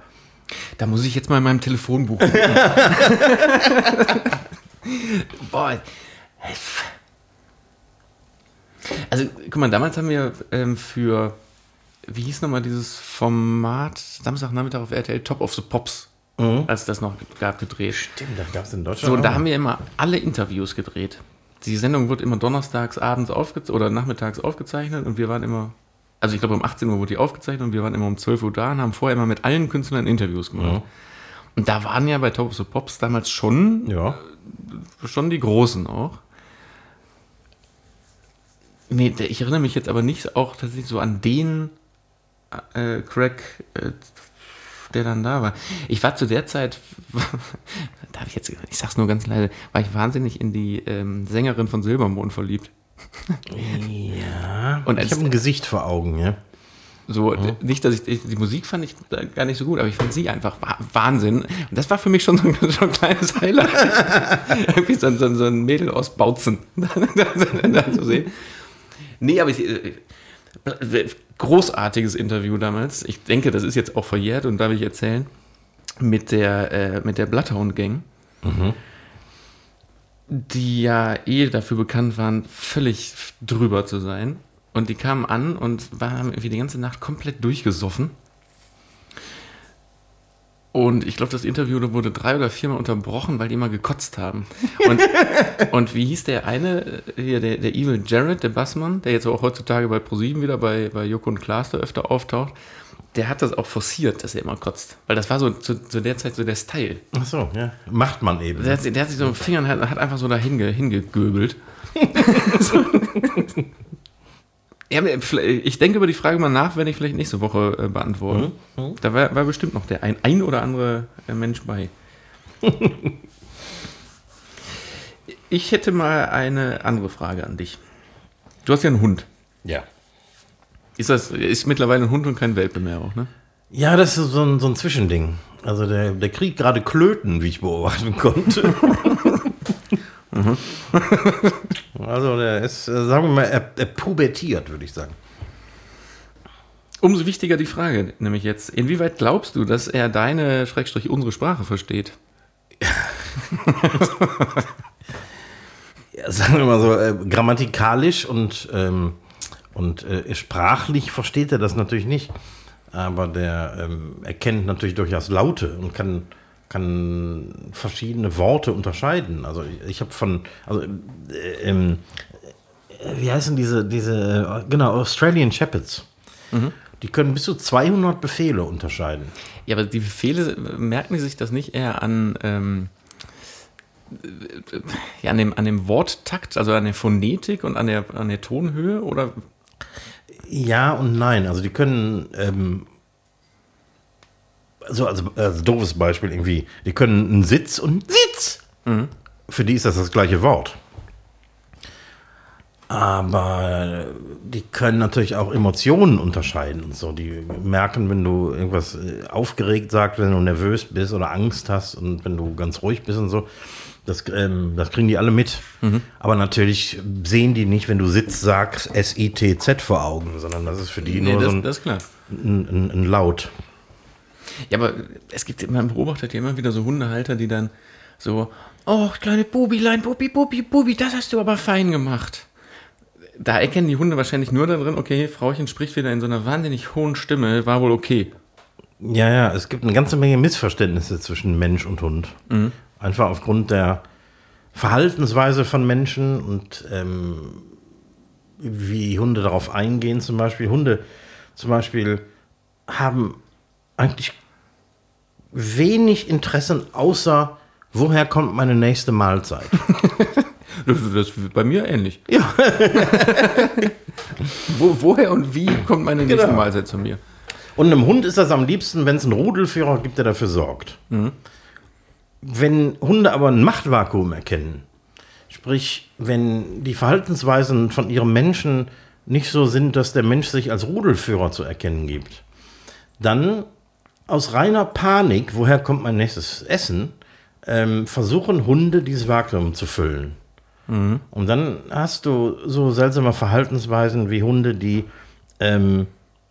Da muss ich jetzt mal in meinem Telefonbuch. Boah. Also, guck mal, damals haben wir ähm, für, wie hieß nochmal dieses Format, Samstagnachmittag auf RTL, Top of the Pops, als das noch gab, gedreht. stimmt, da gab es in Deutschland. So, und da haben wir immer alle Interviews gedreht. Die Sendung wird immer donnerstags abends aufgezeichnet oder nachmittags aufgezeichnet und wir waren immer, also ich glaube um 18 Uhr wurde die aufgezeichnet und wir waren immer um 12 Uhr da und haben vorher immer mit allen Künstlern Interviews gemacht. Und da waren ja bei Top of the Pops damals schon, ja. schon die Großen auch. Nee, ich erinnere mich jetzt aber nicht auch tatsächlich so an den äh, Craig, äh, der dann da war. Ich war zu der Zeit, darf ich jetzt, ich sag's nur ganz leise, war ich wahnsinnig in die ähm, Sängerin von Silbermond verliebt. Ja. Und als- ich habe ein Gesicht vor Augen, ja. So, d- nicht, dass ich die Musik fand ich gar nicht so gut, aber ich fand sie einfach wa- Wahnsinn. Und das war für mich schon so ein, schon ein kleines Highlight. Irgendwie so, ein- so, so ein Mädel aus Bautzen da zu sehen. Nee, aber ich, äh, großartiges Interview damals. Ich denke, das ist jetzt auch verjährt und darf ich erzählen. Mit der, äh, mit der Bloodhound Gang. Die ja eh dafür bekannt waren, völlig drüber zu sein. Und die kamen an und waren irgendwie die ganze Nacht komplett durchgesoffen. Und ich glaube, das Interview wurde drei oder viermal unterbrochen, weil die immer gekotzt haben. Und, und wie hieß der eine, äh, hier, der, der Evil Jared, der Bassmann, der jetzt auch heutzutage bei ProSieben wieder bei, bei Joko und Klaas da öfter auftaucht, der hat das auch forciert, dass er immer kotzt. Weil das war so zu, zu der Zeit so der Style. Ach so, ja. Macht man eben. Der hat, der hat sich so mit den Fingern hat, hat einfach so dahin ge, hingegöbelt. Ja, ich denke über die Frage mal nach, wenn ich vielleicht nächste Woche äh, beantworte. Da war, war bestimmt noch der ein, ein oder andere äh, Mensch bei. ich hätte mal eine andere Frage an dich. Du hast ja einen Hund. Ja. Ist das ist mittlerweile ein Hund und kein Welpe mehr auch, ne? Ja, das ist so ein, so ein Zwischending. Also der, der kriegt gerade Klöten, wie ich beobachten konnte. also der ist, äh, sagen wir mal, er, er pubertiert, würde ich sagen. Umso wichtiger die Frage, nämlich jetzt, inwieweit glaubst du, dass er deine, Schrägstrich, unsere Sprache versteht? Ja, sagen wir mal so, äh, grammatikalisch und, ähm, und äh, sprachlich versteht er das natürlich nicht. Aber der ähm, erkennt natürlich durchaus Laute und kann, kann verschiedene Worte unterscheiden. Also ich, ich habe von, also äh, ähm, äh, wie heißen diese, diese, äh, genau, Australian Shepherds. Die können bis zu 200 Befehle unterscheiden. Ja, aber die Befehle, merken die sich das nicht eher an, ähm, äh, ja, an, dem, an dem Worttakt, also an der Phonetik und an der, an der Tonhöhe? Oder Ja und nein. Also die können, ähm, so also, also doofes Beispiel irgendwie, die können einen Sitz und einen Sitz. Für die ist das das gleiche Wort. Aber die können natürlich auch Emotionen unterscheiden und so. Die merken, wenn du irgendwas äh, aufgeregt sagst, wenn du nervös bist oder Angst hast und wenn du ganz ruhig bist und so. Das, ähm, das kriegen die alle mit. Aber natürlich sehen die nicht, wenn du Sitz sagst, S-I-T-Z vor Augen, sondern das ist für die Nee, nur das, so ein, ein, ein, ein Laut. Ja, aber es gibt, man beobachtet ja immer wieder so Hundehalter, die dann so, oh, kleine Bubilein, Bubi, Bubi, Bubi, das hast du aber fein gemacht. Da erkennen die Hunde wahrscheinlich nur darin, okay, Frauchen spricht wieder in so einer wahnsinnig hohen Stimme, war wohl okay. Ja, ja, es gibt eine ganze Menge Missverständnisse zwischen Mensch und Hund. Einfach aufgrund der Verhaltensweise von Menschen und ähm, wie Hunde darauf eingehen zum Beispiel. Hunde zum Beispiel haben eigentlich wenig Interessen außer, woher kommt meine nächste Mahlzeit? Das, ist bei mir ähnlich. ja, Wo, woher und wie kommt meine nächste Genau. Mahlzeit zu mir? Und einem Hund ist das am liebsten, wenn es einen Rudelführer gibt, der dafür sorgt. Wenn Hunde aber ein Machtvakuum erkennen, sprich, wenn die Verhaltensweisen von ihrem Menschen nicht so sind, dass der Mensch sich als Rudelführer zu erkennen gibt, dann aus reiner Panik, woher kommt mein nächstes Essen, ähm, versuchen Hunde dieses Vakuum zu füllen. Und dann hast du so seltsame Verhaltensweisen wie Hunde, die ähm,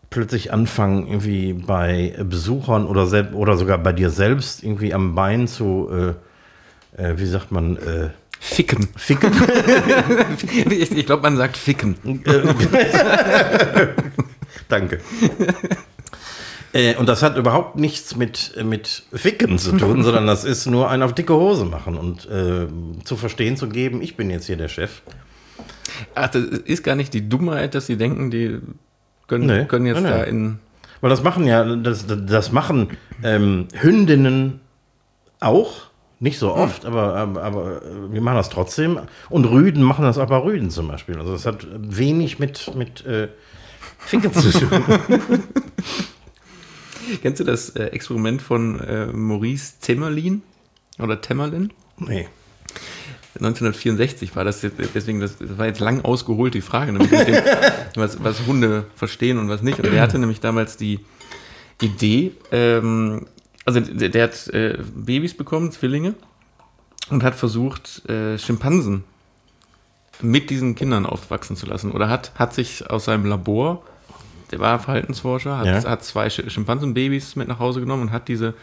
plötzlich anfangen, irgendwie bei Besuchern oder, oder sogar bei dir selbst irgendwie am Bein zu, äh, äh, wie sagt man, äh, Ficken. ficken. ich ich glaube, man sagt ficken. Danke. Äh, und das hat überhaupt nichts mit, mit Ficken zu tun, sondern das ist nur ein auf dicke Hose machen und äh, zu verstehen zu geben, ich bin jetzt hier der Chef. Ach, das ist gar nicht die Dummheit, dass sie denken, die können, Nee, können jetzt nee, da in. Weil das machen ja, das, das machen ähm, Hündinnen auch, nicht so oft, aber, aber, aber äh, wir machen das trotzdem. Und Rüden machen das bei Rüden zum Beispiel. Also das hat wenig mit, mit äh, Ficken zu tun. Kennst du das äh, Experiment von äh, Maurice Temmerlin? Oder Temmerlin? nee. 1964 war das, jetzt, deswegen, das, das war jetzt lang ausgeholt, die Frage, nämlich dem, was, was Hunde verstehen und was nicht. Und der hatte nämlich damals die Idee, ähm, also der, der hat äh, Babys bekommen, Zwillinge, und hat versucht, äh, Schimpansen mit diesen Kindern aufwachsen zu lassen. Oder hat, hat sich aus seinem Labor, der war Verhaltensforscher, hat, Ja. hat zwei Sch- Schimpansenbabys mit nach Hause genommen und hat diese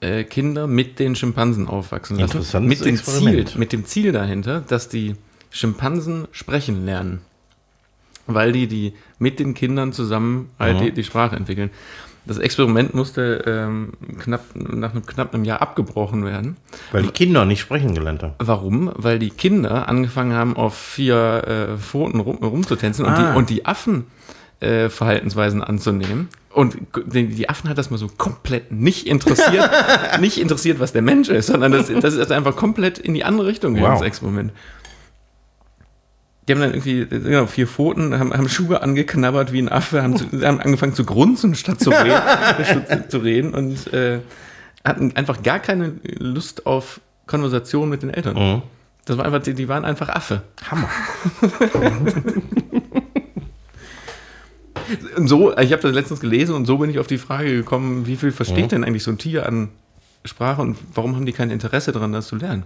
äh, Kinder mit den Schimpansen aufwachsen lassen. Interessantes Mit dem, Ziel, Experiment. mit dem Ziel dahinter, dass die Schimpansen sprechen lernen. Weil die, die mit den Kindern zusammen halt Mhm. die, die Sprache entwickeln. Das Experiment musste ähm, knapp, nach einem, knapp einem Jahr abgebrochen werden. Weil die Kinder nicht sprechen gelernt haben. Warum? Weil die Kinder angefangen haben, auf vier äh, Pfoten rum, rumzutänzen und, Ah. die, und die Affen äh, Verhaltensweisen anzunehmen. Und die, Affen hat das mal so komplett nicht interessiert, nicht interessiert, was der Mensch ist, sondern das, das ist einfach komplett in die andere Richtung gegangen, Wow. das Experiment. Die haben dann irgendwie genau, vier Pfoten, haben, haben Schuhe angeknabbert wie ein Affe, haben, zu, haben angefangen zu grunzen, statt zu reden, statt zu reden und äh, hatten einfach gar keine Lust auf Konversation mit den Eltern. Mhm. Das war einfach, die, die waren einfach Affe. Hammer. Und so, ich habe das letztens gelesen und so bin ich auf die Frage gekommen, wie viel versteht Mhm. denn eigentlich so ein Tier an Sprache und warum haben die kein Interesse daran, das zu lernen?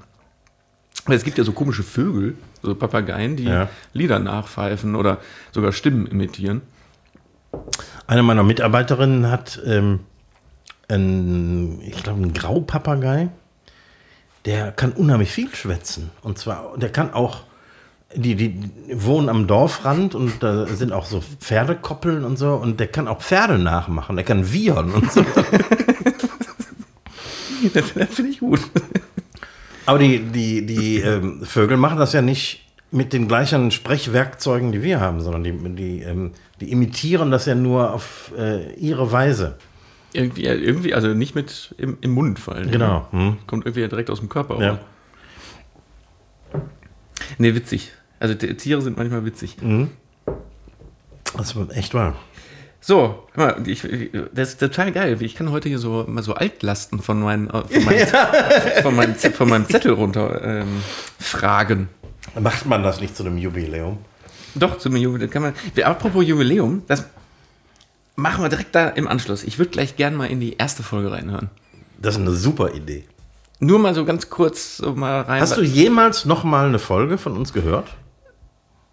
Weil es gibt ja so komische Vögel, so Papageien, die Ja. Lieder nachpfeifen oder sogar Stimmen imitieren. Eine meiner Mitarbeiterinnen hat, ähm, einen, ich glaube, einen Graupapagei. Der kann unheimlich viel schwätzen. Und zwar, der kann auch, die, die wohnen am Dorfrand und da sind auch so Pferdekoppeln und so. Und der kann auch Pferde nachmachen. Der kann wiehern und so. Das finde ich gut. Aber die, die, die ähm, Vögel machen das ja nicht mit den gleichen Sprechwerkzeugen, die wir haben, sondern die, die, ähm, die imitieren das ja nur auf äh, ihre Weise. Irgendwie, irgendwie, also nicht mit im, im Mund fallen. Genau. Hm. Kommt irgendwie direkt aus dem Körper. Ja. Oder? Nee, witzig. Also die Tiere sind manchmal witzig. Das war echt wahr. So, ich, das ist total geil. Ich kann heute hier so mal so Altlasten von, meinen, äh, von, meinen, von, meinem, Zettel, von meinem Zettel runter ähm, fragen. Macht man das nicht zu einem Jubiläum? Doch, zum Jubiläum kann man. Apropos Jubiläum, das machen wir direkt da im Anschluss. Ich würde gleich gerne mal in die erste Folge reinhören. Das ist eine super Idee. Nur mal so ganz kurz so mal rein. Hast du jemals noch mal eine Folge von uns gehört?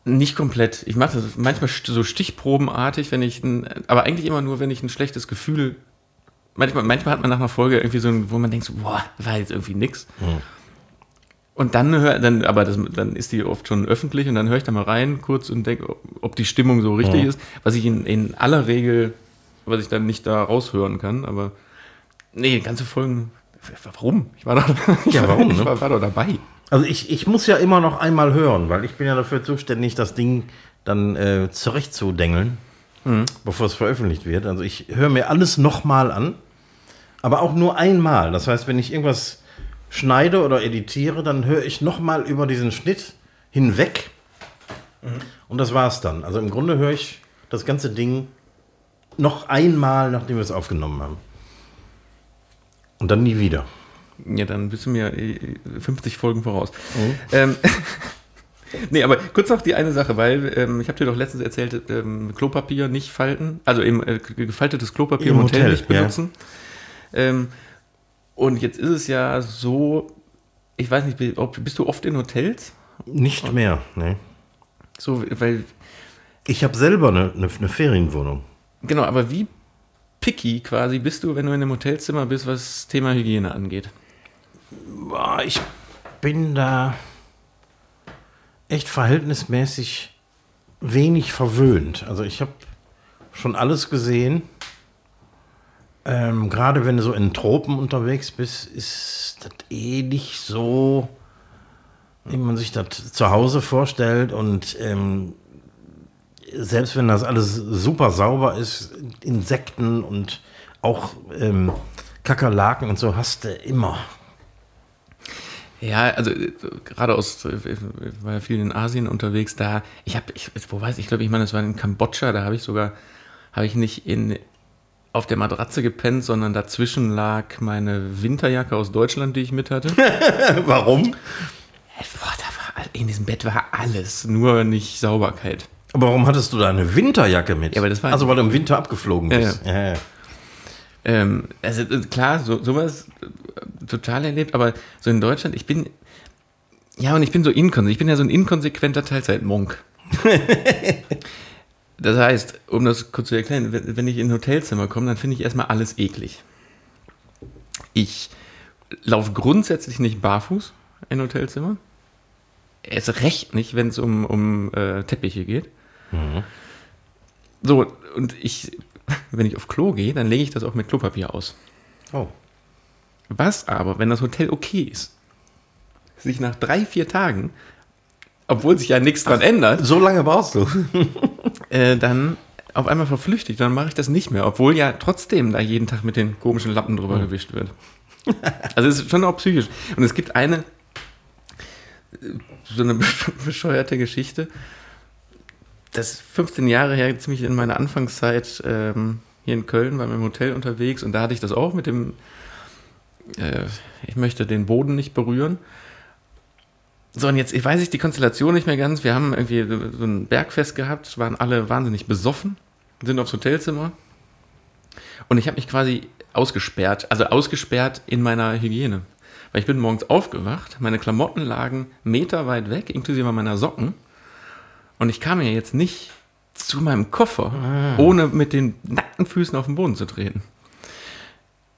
Nicht komplett. Ich mache das manchmal so stichprobenartig, wenn ich ein, aber eigentlich immer nur, wenn ich ein schlechtes Gefühl. Manchmal, manchmal hat man nach einer Folge irgendwie so, ein, wo man denkt, so, boah, war jetzt irgendwie nix. Mhm. Und dann hör, dann, aber das, dann ist die oft schon öffentlich und dann höre ich da mal rein kurz und denke, ob die Stimmung so richtig ja. ist, was ich in, in aller Regel, was ich dann nicht da raushören kann, aber nee, ganze Folgen, warum? Ich war doch, ja, warum, ich ne? war, war doch dabei. Also ich, ich muss ja immer noch einmal hören, weil ich bin ja dafür zuständig, das Ding dann äh, zurechtzudengeln, mhm. bevor es veröffentlicht wird. Also ich höre mir alles nochmal an, aber auch nur einmal. Das heißt, wenn ich irgendwas schneide oder editiere, dann höre ich nochmal über diesen Schnitt hinweg. Mhm. Und das war's dann. Also im Grunde höre ich das ganze Ding noch einmal, nachdem wir es aufgenommen haben. Und dann nie wieder. Ja, dann bist du mir 50 Folgen voraus. Mhm. Ähm, nee, aber kurz noch die eine Sache, weil ähm, ich habe dir doch letztens erzählt, ähm, Klopapier nicht falten, also eben äh, gefaltetes Klopapier im, im Hotel, Hotel, nicht benutzen. Ja. Ähm, und jetzt ist es ja so, ich weiß nicht, ob, bist du oft in Hotels? Nicht Und, mehr, ne. So, weil. Ich habe selber eine, eine, eine Ferienwohnung. Genau, aber wie picky quasi bist du, wenn du in einem Hotelzimmer bist, was Thema Hygiene angeht? Ich bin da echt verhältnismäßig wenig verwöhnt. Also ich habe schon alles gesehen. Ähm, Gerade wenn du so in Tropen unterwegs bist, ist das eh nicht so, wie man sich das zu Hause vorstellt. Und ähm, selbst wenn das alles super sauber ist, Insekten und auch ähm, Kakerlaken und so hast du immer. Ja, also gerade aus, ich war ja viel in Asien unterwegs, da, ich habe, ich, wo weiß ich, glaube ich, meine, das war in Kambodscha, da habe ich sogar, habe ich nicht in auf der Matratze gepennt, sondern dazwischen lag meine Winterjacke aus Deutschland, die ich mit hatte. Warum? Boah, da war, in diesem Bett war alles, nur nicht Sauberkeit. Aber warum hattest du da eine Winterjacke mit? Ja, weil das war also weil du im Winter abgeflogen bist. Ja, ja. Ja, ähm, also äh, klar, so, sowas äh, total erlebt, aber so in Deutschland, ich bin, ja, und ich bin so inkonsequent, ich bin ja so ein inkonsequenter Teilzeitmonk. Das heißt, um das kurz zu erklären, wenn ich in ein Hotelzimmer komme, dann finde ich erstmal alles eklig. Ich laufe grundsätzlich nicht barfuß in Hotelzimmer. Erst recht nicht, wenn es um, um äh, Teppiche geht. Mhm. So, und ich, wenn ich auf Klo gehe, dann lege ich das auch mit Klopapier aus. Oh. Was aber, wenn das Hotel okay ist, sich nach drei, vier Tagen obwohl sich ja nichts dran Ach, ändert. So lange brauchst du. äh, dann auf einmal verflüchtigt, dann mache ich das nicht mehr, obwohl ja trotzdem da jeden Tag mit den komischen Lappen drüber mhm. gewischt wird. Also es ist schon auch psychisch. Und es gibt eine so eine bescheuerte Geschichte. Das ist 15 Jahre her, ziemlich in meiner Anfangszeit ähm, hier in Köln, war wir im Hotel unterwegs und da hatte ich das auch mit dem, äh, ich möchte den Boden nicht berühren. So, und jetzt ich weiß ich die Konstellation nicht mehr ganz. Wir haben irgendwie so ein Bergfest gehabt, waren alle wahnsinnig besoffen, sind aufs Hotelzimmer. Und ich habe mich quasi ausgesperrt, also ausgesperrt in meiner Hygiene. Weil ich bin morgens aufgewacht, meine Klamotten lagen meterweit weg, inklusive meiner Socken. Und ich kam ja jetzt nicht zu meinem Koffer, ah. ohne mit den nackten Füßen auf den Boden zu treten.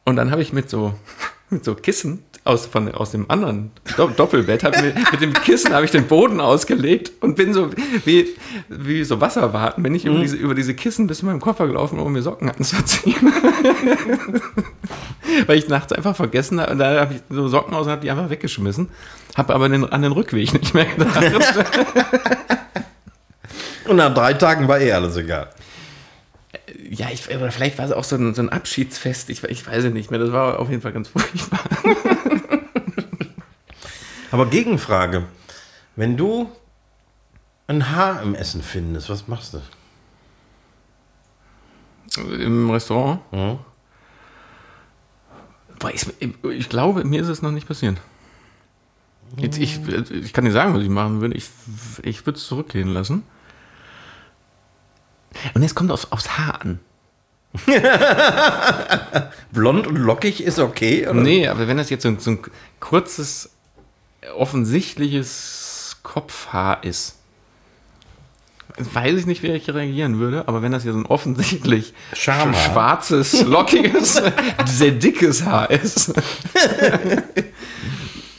Und dann habe ich mit so, mit so Kissen aus, von, aus dem anderen Doppelbett, hab mir, mit dem Kissen habe ich den Boden ausgelegt und bin so wie, wie so Wasserwarten, bin ich mhm. über, diese, über diese Kissen bis zu meinem Koffer gelaufen, um mir Socken anzuziehen. Weil ich nachts einfach vergessen habe, und da habe ich so Socken aus und habe die einfach weggeschmissen, habe aber den, an den Rückweg nicht mehr gedacht. und nach drei Tagen war eh alles egal ja, ich, oder vielleicht war es auch so ein, so ein Abschiedsfest, ich, ich weiß es nicht mehr, das war auf jeden Fall ganz furchtbar. Aber Gegenfrage, wenn du ein Haar im Essen findest, was machst du? Im Restaurant? Mhm. Boah, ich, ich, glaube, mir ist es noch nicht passiert. Jetzt, ich, ich kann dir sagen, was ich machen würde. Ich, ich würde es zurückgehen lassen. Und jetzt kommt aufs, aufs Haar an. Blond und lockig ist okay, oder? Nee, aber wenn das jetzt so ein, so ein kurzes, offensichtliches Kopfhaar ist, weiß ich nicht, wie ich reagieren würde, aber wenn das hier so ein offensichtlich Schamhaar. schwarzes, lockiges, sehr dickes Haar ist,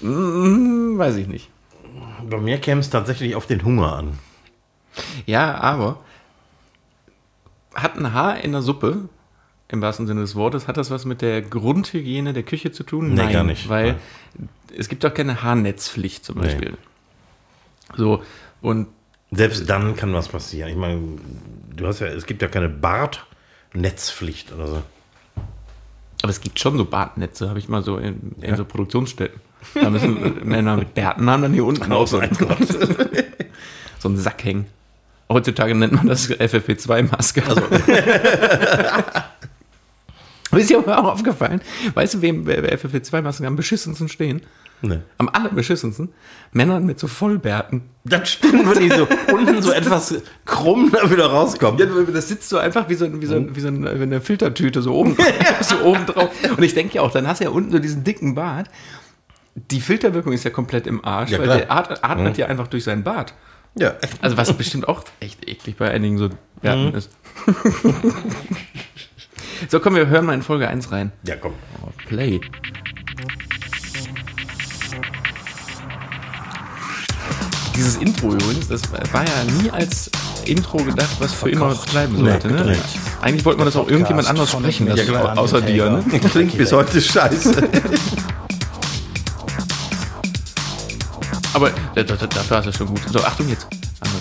mm, weiß ich nicht. Bei mir käme es tatsächlich auf den Hunger an. Ja, aber hat ein Haar in der Suppe, im wahrsten Sinne des Wortes, hat das was mit der Grundhygiene der Küche zu tun? Nee, gar nicht. Weil es gibt doch keine Haarnetzpflicht zum Nee. Beispiel. So, und Selbst dann kann was passieren. Ich meine, du hast ja, es gibt ja keine Bartnetzpflicht oder so. aber es gibt schon so Bartnetze, habe ich mal so in, in so Produktionsstätten. Da müssen Männer mit Bärten haben dann hier unten auch so, so einen Sack hängen. Heutzutage nennt man das FFP2-Maske. Also. ist dir auch aufgefallen? Weißt du, wem bei FFP2-Masken am beschissensten stehen? Nee. Am allerbeschissensten? Männern mit so Vollbärten. Das stimmt, wenn die so unten so etwas krumm da wieder rauskommen. Ja, das sitzt so einfach wie so, wie so, ein- wie so wie eine Filtertüte so oben, so oben drauf. Und ich denke ja auch, dann hast du ja unten so diesen dicken Bart. Die Filterwirkung ist ja komplett im Arsch, Ja, weil der at- atmet ja einfach durch seinen Bart. Ja. Also was bestimmt auch echt eklig bei einigen so Bärten ist. so, komm, wir hören mal in Folge 1 rein. Ja, komm. Oh, Play. Dieses Intro übrigens, das war ja nie als Intro gedacht, was für immer bleiben sollte. Nee, Ne? Eigentlich wollte man das auch irgendjemand anders sprechen, das, außer dir. Ne? Klingt bis heute scheiße. Aber da- da- dafür hast du schon gut. So, Achtung jetzt. Achtung.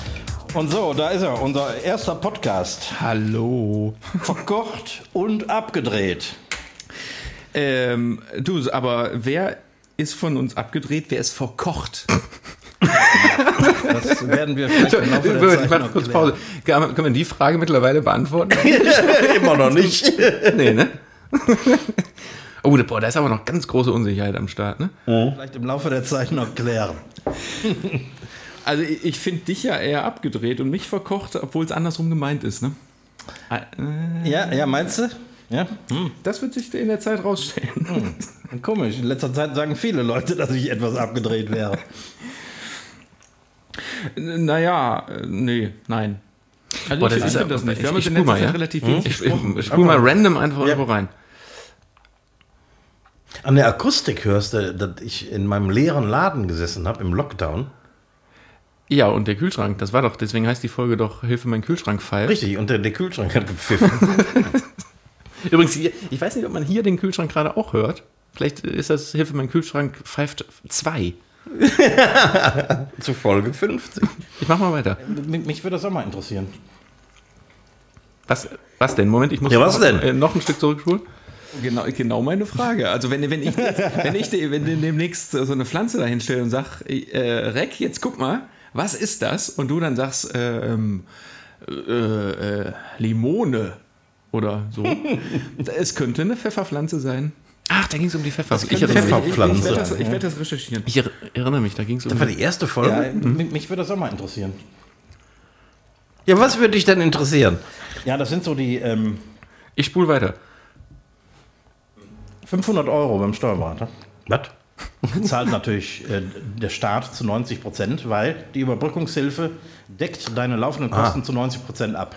Und so, da ist er, unser erster Podcast. Hallo. Verkocht und abgedreht. Ähm, du, aber wer ist von uns abgedreht? Wer ist verkocht? Das werden wir vielleicht im Laufe der Ich Zeit mach noch kurz. Pause. Kann man, können wir die Frage mittlerweile beantworten? Immer noch nicht. nee, ne? oh, boah, da ist aber noch ganz große Unsicherheit am Start, ne? Vielleicht im Laufe der Zeit noch klären. Also ich, ich finde dich ja eher abgedreht und mich verkocht, obwohl es andersrum gemeint ist, ne? Äh, Ja, ja, meinst du? Ja, Das wird sich in der Zeit rausstellen. komisch. In letzter Zeit sagen viele Leute, dass ich etwas abgedreht wäre. Naja, äh, nee, nein. Also Boah, ich, das ich ist finde ja- das nicht. ich- Wir haben uns ich in letzter mal, Zeit ja? relativ wenig Ich, ich, gesprochen. ich spul mal random einfach Ja. irgendwo rein. An der Akustik hörst du, dass ich in meinem leeren Laden gesessen habe im Lockdown. Ja, und der Kühlschrank, das war doch, deswegen heißt die Folge doch Hilfe, mein Kühlschrank pfeift. Richtig, und der, der Kühlschrank hat gepfiffen. Übrigens, hier, ich weiß nicht, ob man hier den Kühlschrank gerade auch hört. Vielleicht ist das Hilfe, mein Kühlschrank pfeift 2. zu Folge 50. Ich mach mal weiter. Mich, würde das auch mal interessieren. Was, was denn? Moment, ich muss Ja, was noch, denn? Äh, noch ein Stück zurückspulen. Genau, genau meine Frage. Also wenn, wenn ich, jetzt, wenn ich dir- wenn demnächst so eine Pflanze dahin stelle und sag, äh, Reck, jetzt guck mal, was ist das? Und du dann sagst, äh, ähm, äh, äh, Limone oder so. es könnte eine Pfefferpflanze sein. Ach, da ging es um die Pfefferpflanze. Ich, Pfefferpflanze. Ich, werde das, ich werde das recherchieren. ich er- erinnere mich, da ging es um. Das war die erste Folge. Ja, Ja, mich, würde das auch mal interessieren. was würde dich denn interessieren? Ja, das sind so die ähm, Ich spule weiter. 500 Euro beim Steuerberater. Was? Zahlt natürlich äh, der Staat zu 90 Prozent, weil die Überbrückungshilfe deckt deine laufenden Kosten zu 90 Prozent ab.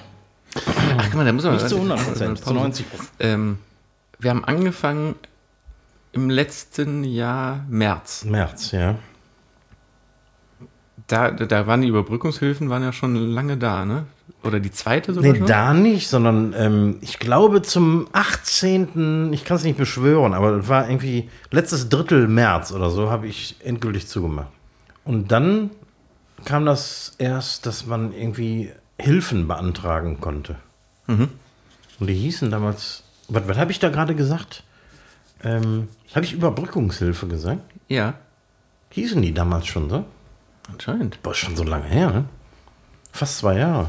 Ach, guck mal, da muss man. Nicht zu 100 Prozent, zu Pause. 90 Prozent. Ähm, wir haben angefangen im letzten Jahr März. März, ja. Da, da waren die Überbrückungshilfen waren ja schon lange da, ne? Oder die zweite sogar Nee, schon? da nicht, sondern ähm, ich glaube zum 18., ich kann es nicht beschwören, aber das war irgendwie letztes Drittel März oder so, habe ich endgültig zugemacht. Und dann kam das erst, dass man irgendwie Hilfen beantragen konnte. Und die hießen damals, was, was habe ich da gerade gesagt? Ähm, habe ich Überbrückungshilfe gesagt? Ja, Hießen die damals schon so? anscheinend. Boah, ist schon so lange her, ne? Fast zwei Jahre.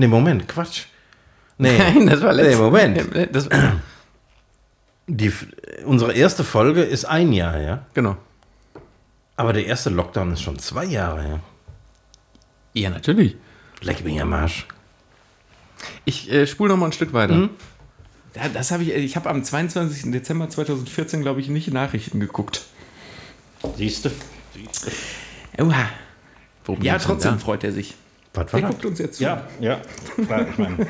Nee, Moment, Quatsch. Nee, Nein, das war letztes Nee, Moment. Das, Die, unsere erste Folge ist ein Jahr her. genau. Aber der erste Lockdown ist schon zwei Jahre her. Ja, natürlich. Leck mich am Arsch. Ich äh, spule noch mal ein Stück weiter. Ja, das habe ich, ich habe am 22. Dezember 2014, glaube ich, nicht Nachrichten geguckt. Siehst du? Oha. Worum Ja, geht's denn trotzdem da? freut er sich. Was war Der das? guckt uns jetzt zu. Ja, ja. Klar, ich meine,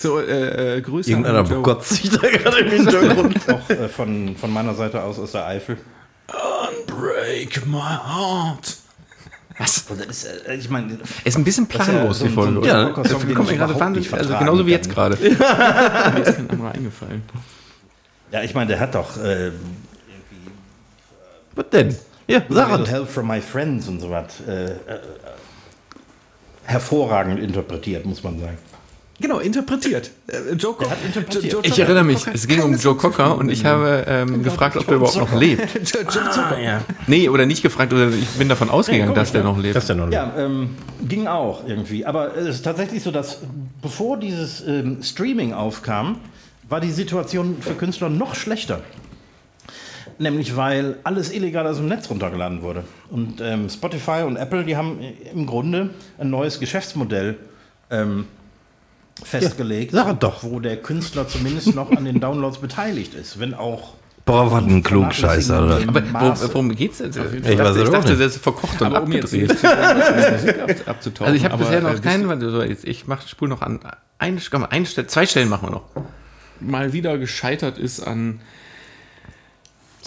So, äh, äh, Grüße Irgendeiner bekotzt sich da gerade im Hintergrund. auch äh, von, von meiner Seite aus aus der Eifel. Break my heart. Was? Ist, äh, ich meine, Ist ein bisschen ja planlos, so die Folge. so ein oder? Rocker-Song, Das den kommt mir gerade wahnsinnig, also genauso wie jetzt kann. gerade. Mir ist kein anderer eingefallen. ja, ich meine, der hat doch äh, Was denn? Ja, sag Little. Help from My Friends und so was äh, äh, hervorragend interpretiert, muss man sagen. Genau, interpretiert. Äh, Joe Cocker. hat interpretiert. Joe- Joe Ich erinnere mich, Cocker es ging um Joe Cocker und ich habe ähm, gefragt, ob er überhaupt noch lebt. Joe, Joe Zucker. Ah, ja. Nee, oder nicht gefragt, oder ich bin davon ausgegangen, komisch, dass der ne? noch lebt. Das ist ja noch Ja, ähm, ging auch irgendwie. Aber es ist tatsächlich so, dass bevor dieses ähm, Streaming aufkam, war die Situation für Künstler noch schlechter. Nämlich weil alles illegal aus dem Netz runtergeladen wurde. Und ähm, Spotify und Apple, die haben im Grunde ein neues Geschäftsmodell ähm, festgelegt, Ja, doch. wo der Künstler zumindest noch an den Downloads beteiligt ist, wenn auch Boah, was ein Klugscheißer, oder? Aber wo, worum geht's denn? Ich Ich dachte, weiß ich dachte das ist verkocht und um abgedreht. ab, abzutauchen. Also ich habe bisher noch keinen, warte, so, jetzt, ich mach, spul noch an. Eine, komm, eine zwei Stellen machen wir noch. mal wieder gescheitert ist an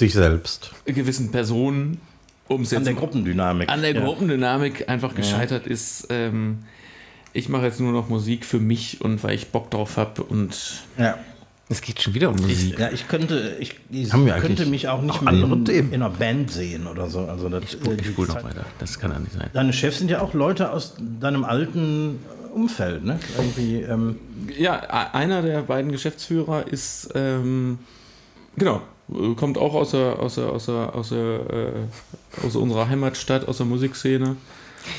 Sich selbst. gewissen Personen, um es an der Gruppendynamik. an der Ja. Gruppendynamik einfach gescheitert ist. Ähm, ich mache jetzt nur noch Musik für mich und weil ich Bock drauf habe und Ja. Es geht schon wieder um Musik. Ja, ich könnte, ich, ich könnte mich auch nicht auch mehr in, Themen? in einer Band sehen oder so. Also das, Ich spule noch Zeit- weiter. Das kann ja nicht sein. Deine Chefs sind ja auch Leute aus deinem alten Umfeld, ne? Irgendwie, ähm, ja, a- einer der beiden Geschäftsführer ist ähm, genau kommt auch aus der, aus der, aus der, aus, der, äh, aus unserer Heimatstadt, aus der Musikszene.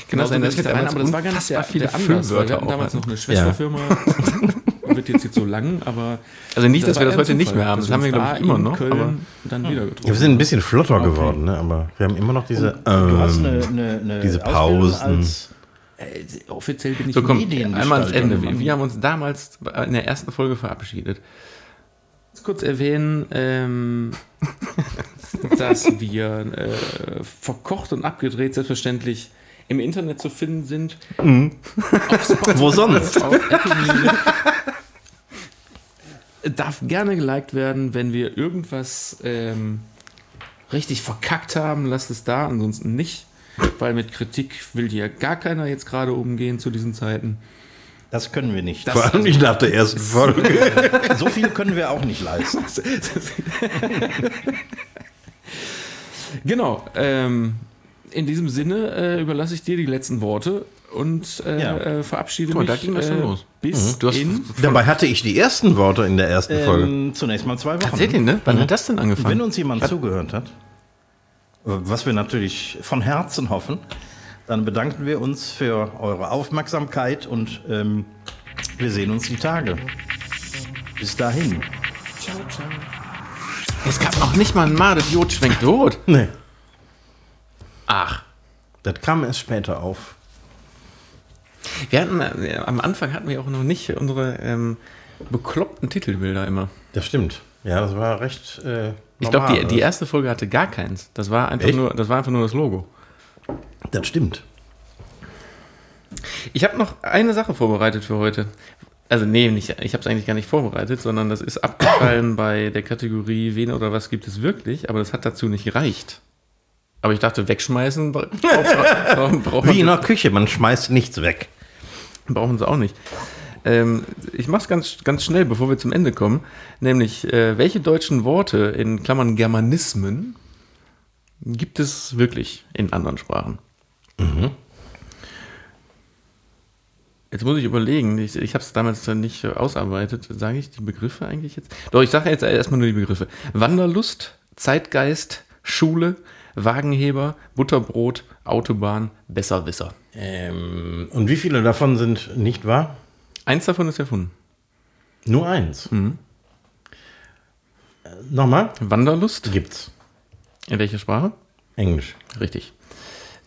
Genau, sein, dass ich da wir rein, aber das war gar nicht der, viele der weil wir hatten damals hatten. noch eine Schwesterfirma. Wird jetzt nicht so lang, aber Also nicht, dass war wir das heute ein nicht Zufall, mehr haben. dass Das haben wir, glaube ich, immer in noch. Köln Aber dann wieder getroffen. Ja, wir sind ein bisschen flotter geworden, ne? aber wir haben immer noch diese. du hast ähm, eine, eine, eine diese Pausen. als Äh, offiziell bin ich so komm, einmal ans Ende. Wir, wir haben uns damals in der ersten Folge verabschiedet. Kurz erwähnen, ähm, dass wir äh, verkocht und abgedreht selbstverständlich im Internet zu finden sind. Spotify, Wo sonst? Auf. Darf gerne geliked werden, wenn wir irgendwas ähm, richtig verkackt haben, lasst es da, ansonsten nicht. Weil mit Kritik will hier gar keiner jetzt gerade umgehen zu diesen Zeiten. Das können wir nicht. Vor allem nicht nach der ersten Folge. so viel können wir auch nicht leisten. Genau. Ähm, in diesem Sinne äh, überlasse ich dir die letzten Worte und äh, Ja. äh, verabschiede Guck mal, mich da ging das schon äh, los. bis Mhm. Du hast in Dabei hatte ich die ersten Worte in der ersten Folge. Ähm, zunächst mal zwei Wochen. Tatsächlich, ne? Wann hat das denn Wenn angefangen? uns jemand zugehört hat, was wir natürlich von Herzen hoffen, dann bedanken wir uns für eure Aufmerksamkeit und ähm, wir sehen uns die Tage. Bis dahin. Es gab noch nicht mal ein Mal, das Jod schwenkt rot. Nee, Ach. das kam erst später auf. Wir hatten, äh, am Anfang hatten wir auch noch nicht unsere ähm, bekloppten Titelbilder immer. Das stimmt. Ja, das war recht. Äh, Ich glaube, die, normal. die erste Folge hatte gar keins. Das war einfach, Echt? nur, das, war einfach nur das Logo. Das stimmt. Ich habe noch eine Sache vorbereitet für heute. Also nee, nicht, ich habe es eigentlich gar nicht vorbereitet, sondern das ist abgefallen bei der Kategorie Wen oder was gibt es wirklich, aber das hat dazu nicht gereicht. Aber ich dachte, wegschmeißen bra- bra- bra- brauchen, Wie in der Küche, man schmeißt nichts weg. brauchen sie auch nicht. Ähm, ich mache es ganz, ganz schnell, bevor wir zum Ende kommen. Nämlich, äh, welche deutschen Worte in Klammern Germanismen gibt es wirklich in anderen Sprachen? Jetzt muss ich überlegen, ich, ich habe es damals dann nicht ausarbeitet. Sage ich die Begriffe eigentlich jetzt? Doch, ich sage jetzt erstmal nur die Begriffe. Wanderlust, Zeitgeist, Schule, Wagenheber, Butterbrot, Autobahn, Besserwisser. Ähm, und wie viele davon sind nicht wahr? Eins davon ist erfunden. Nur eins. Mhm. Äh, Nochmal? Wanderlust. Gibt's. In welcher Sprache? Englisch. Richtig.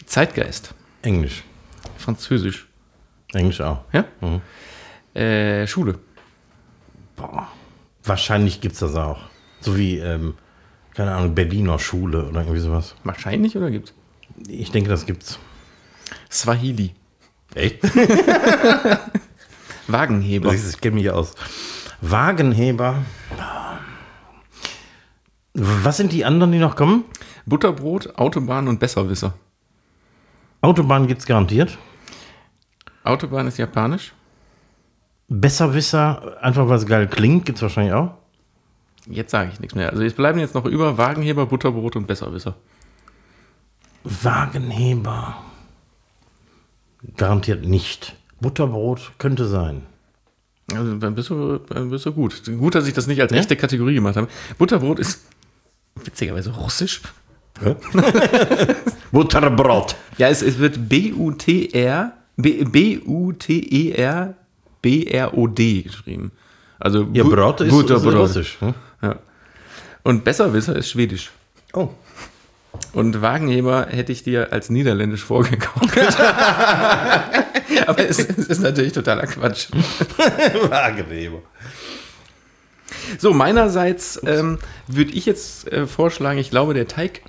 Zeitgeist. Englisch. Französisch. Englisch auch. Ja? Äh, Schule. Boah. Wahrscheinlich gibt's das auch. So wie, ähm, keine Ahnung, Berliner Schule oder irgendwie sowas. Wahrscheinlich oder gibt's? Ich denke, das gibt's. Swahili. Echt? Wagenheber. Ich kenne mich aus. Wagenheber. Was sind die anderen, die noch kommen? Butterbrot, Autobahn und Besserwisser. Autobahn gibt's garantiert. Autobahn ist japanisch. Besserwisser, einfach weil es geil klingt, gibt's wahrscheinlich auch. Jetzt sage ich nichts mehr. Also jetzt bleiben jetzt noch über Wagenheber, Butterbrot und Besserwisser. Wagenheber. Garantiert nicht. Butterbrot könnte sein. Also dann bist du, dann bist du gut. Gut, dass ich das nicht als echte Kategorie gemacht habe. Butterbrot ist witzigerweise russisch. Butterbrot. Ja, es, es wird B-U-T-R, B-U-T-E-R, B-R-O-D geschrieben. Also Ja, Brot ist, ist russisch. hm? Ja. Und Besserwisser ist schwedisch. Oh. Und Wagenheber hätte ich dir als niederländisch vorgegaukelt. Aber es, es ist natürlich totaler Quatsch. Wagenheber. So, meinerseits ähm, würde ich jetzt äh, vorschlagen, ich glaube, der Teig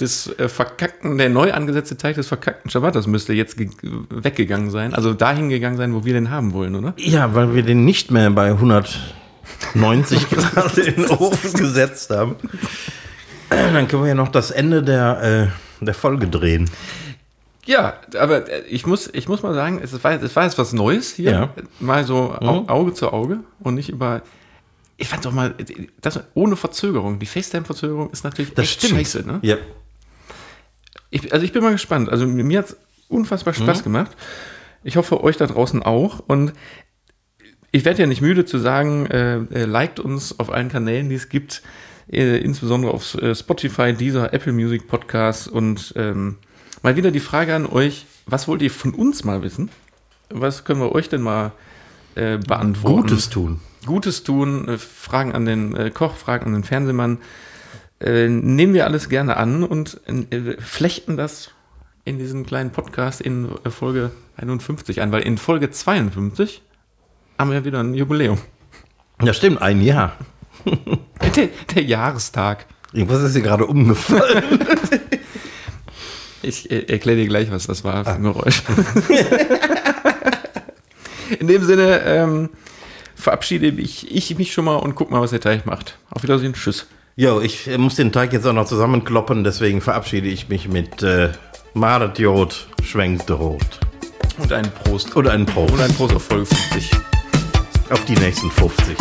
des äh, verkackten, der neu angesetzte Teig des verkackten Ciabattas müsste jetzt ge- weggegangen sein. Also dahin gegangen sein, wo wir den haben wollen, oder? Ja, weil wir den nicht mehr bei 190 Grad in den Ofen gesetzt haben. Dann können wir ja noch das Ende der, äh, der Folge drehen. Ja, aber äh, ich muss, ich muss mal sagen, es war, es war jetzt was Neues hier. Ja. Mal so Mhm. Auge zu Auge und nicht über. Ich fand doch mal, das ohne Verzögerung. Die FaceTime-Verzögerung ist natürlich Das echt stimmt. scheiße, ne? Ja. Ich, also ich bin mal gespannt. Also mir hat es unfassbar Spaß gemacht. Ich hoffe, euch da draußen auch. Und ich werde ja nicht müde zu sagen, äh, äh, liked uns auf allen Kanälen, die es gibt, äh, insbesondere auf äh, Spotify, dieser Apple Music Podcast und ähm, mal wieder die Frage an euch, was wollt ihr von uns mal wissen? Was können wir euch denn mal äh, beantworten? Gutes tun. Gutes tun, äh, Fragen an den äh, Koch, Fragen an den Fernsehmann. Äh, nehmen wir alles gerne an und flechten das in diesen kleinen Podcast in Folge 51 ein, weil in Folge 52 haben wir wieder ein Jubiläum. Ja, stimmt, ein Jahr. Der, der Jahrestag. Irgendwas ist hier gerade umgefallen. Ich erkläre dir gleich, was das war für ein Geräusch. in dem Sinne ähm, verabschiede ich, ich mich schon mal und guck mal, was der Teig macht. Auf Wiedersehen. Tschüss. Jo, ich muss den Teig jetzt auch noch zusammenkloppen, deswegen verabschiede ich mich mit äh, Maret Jod, schwenkt rot. Und einen Prost. Oder ein Prost. Und ein Prost auf Folge 50. Auf die nächsten 50.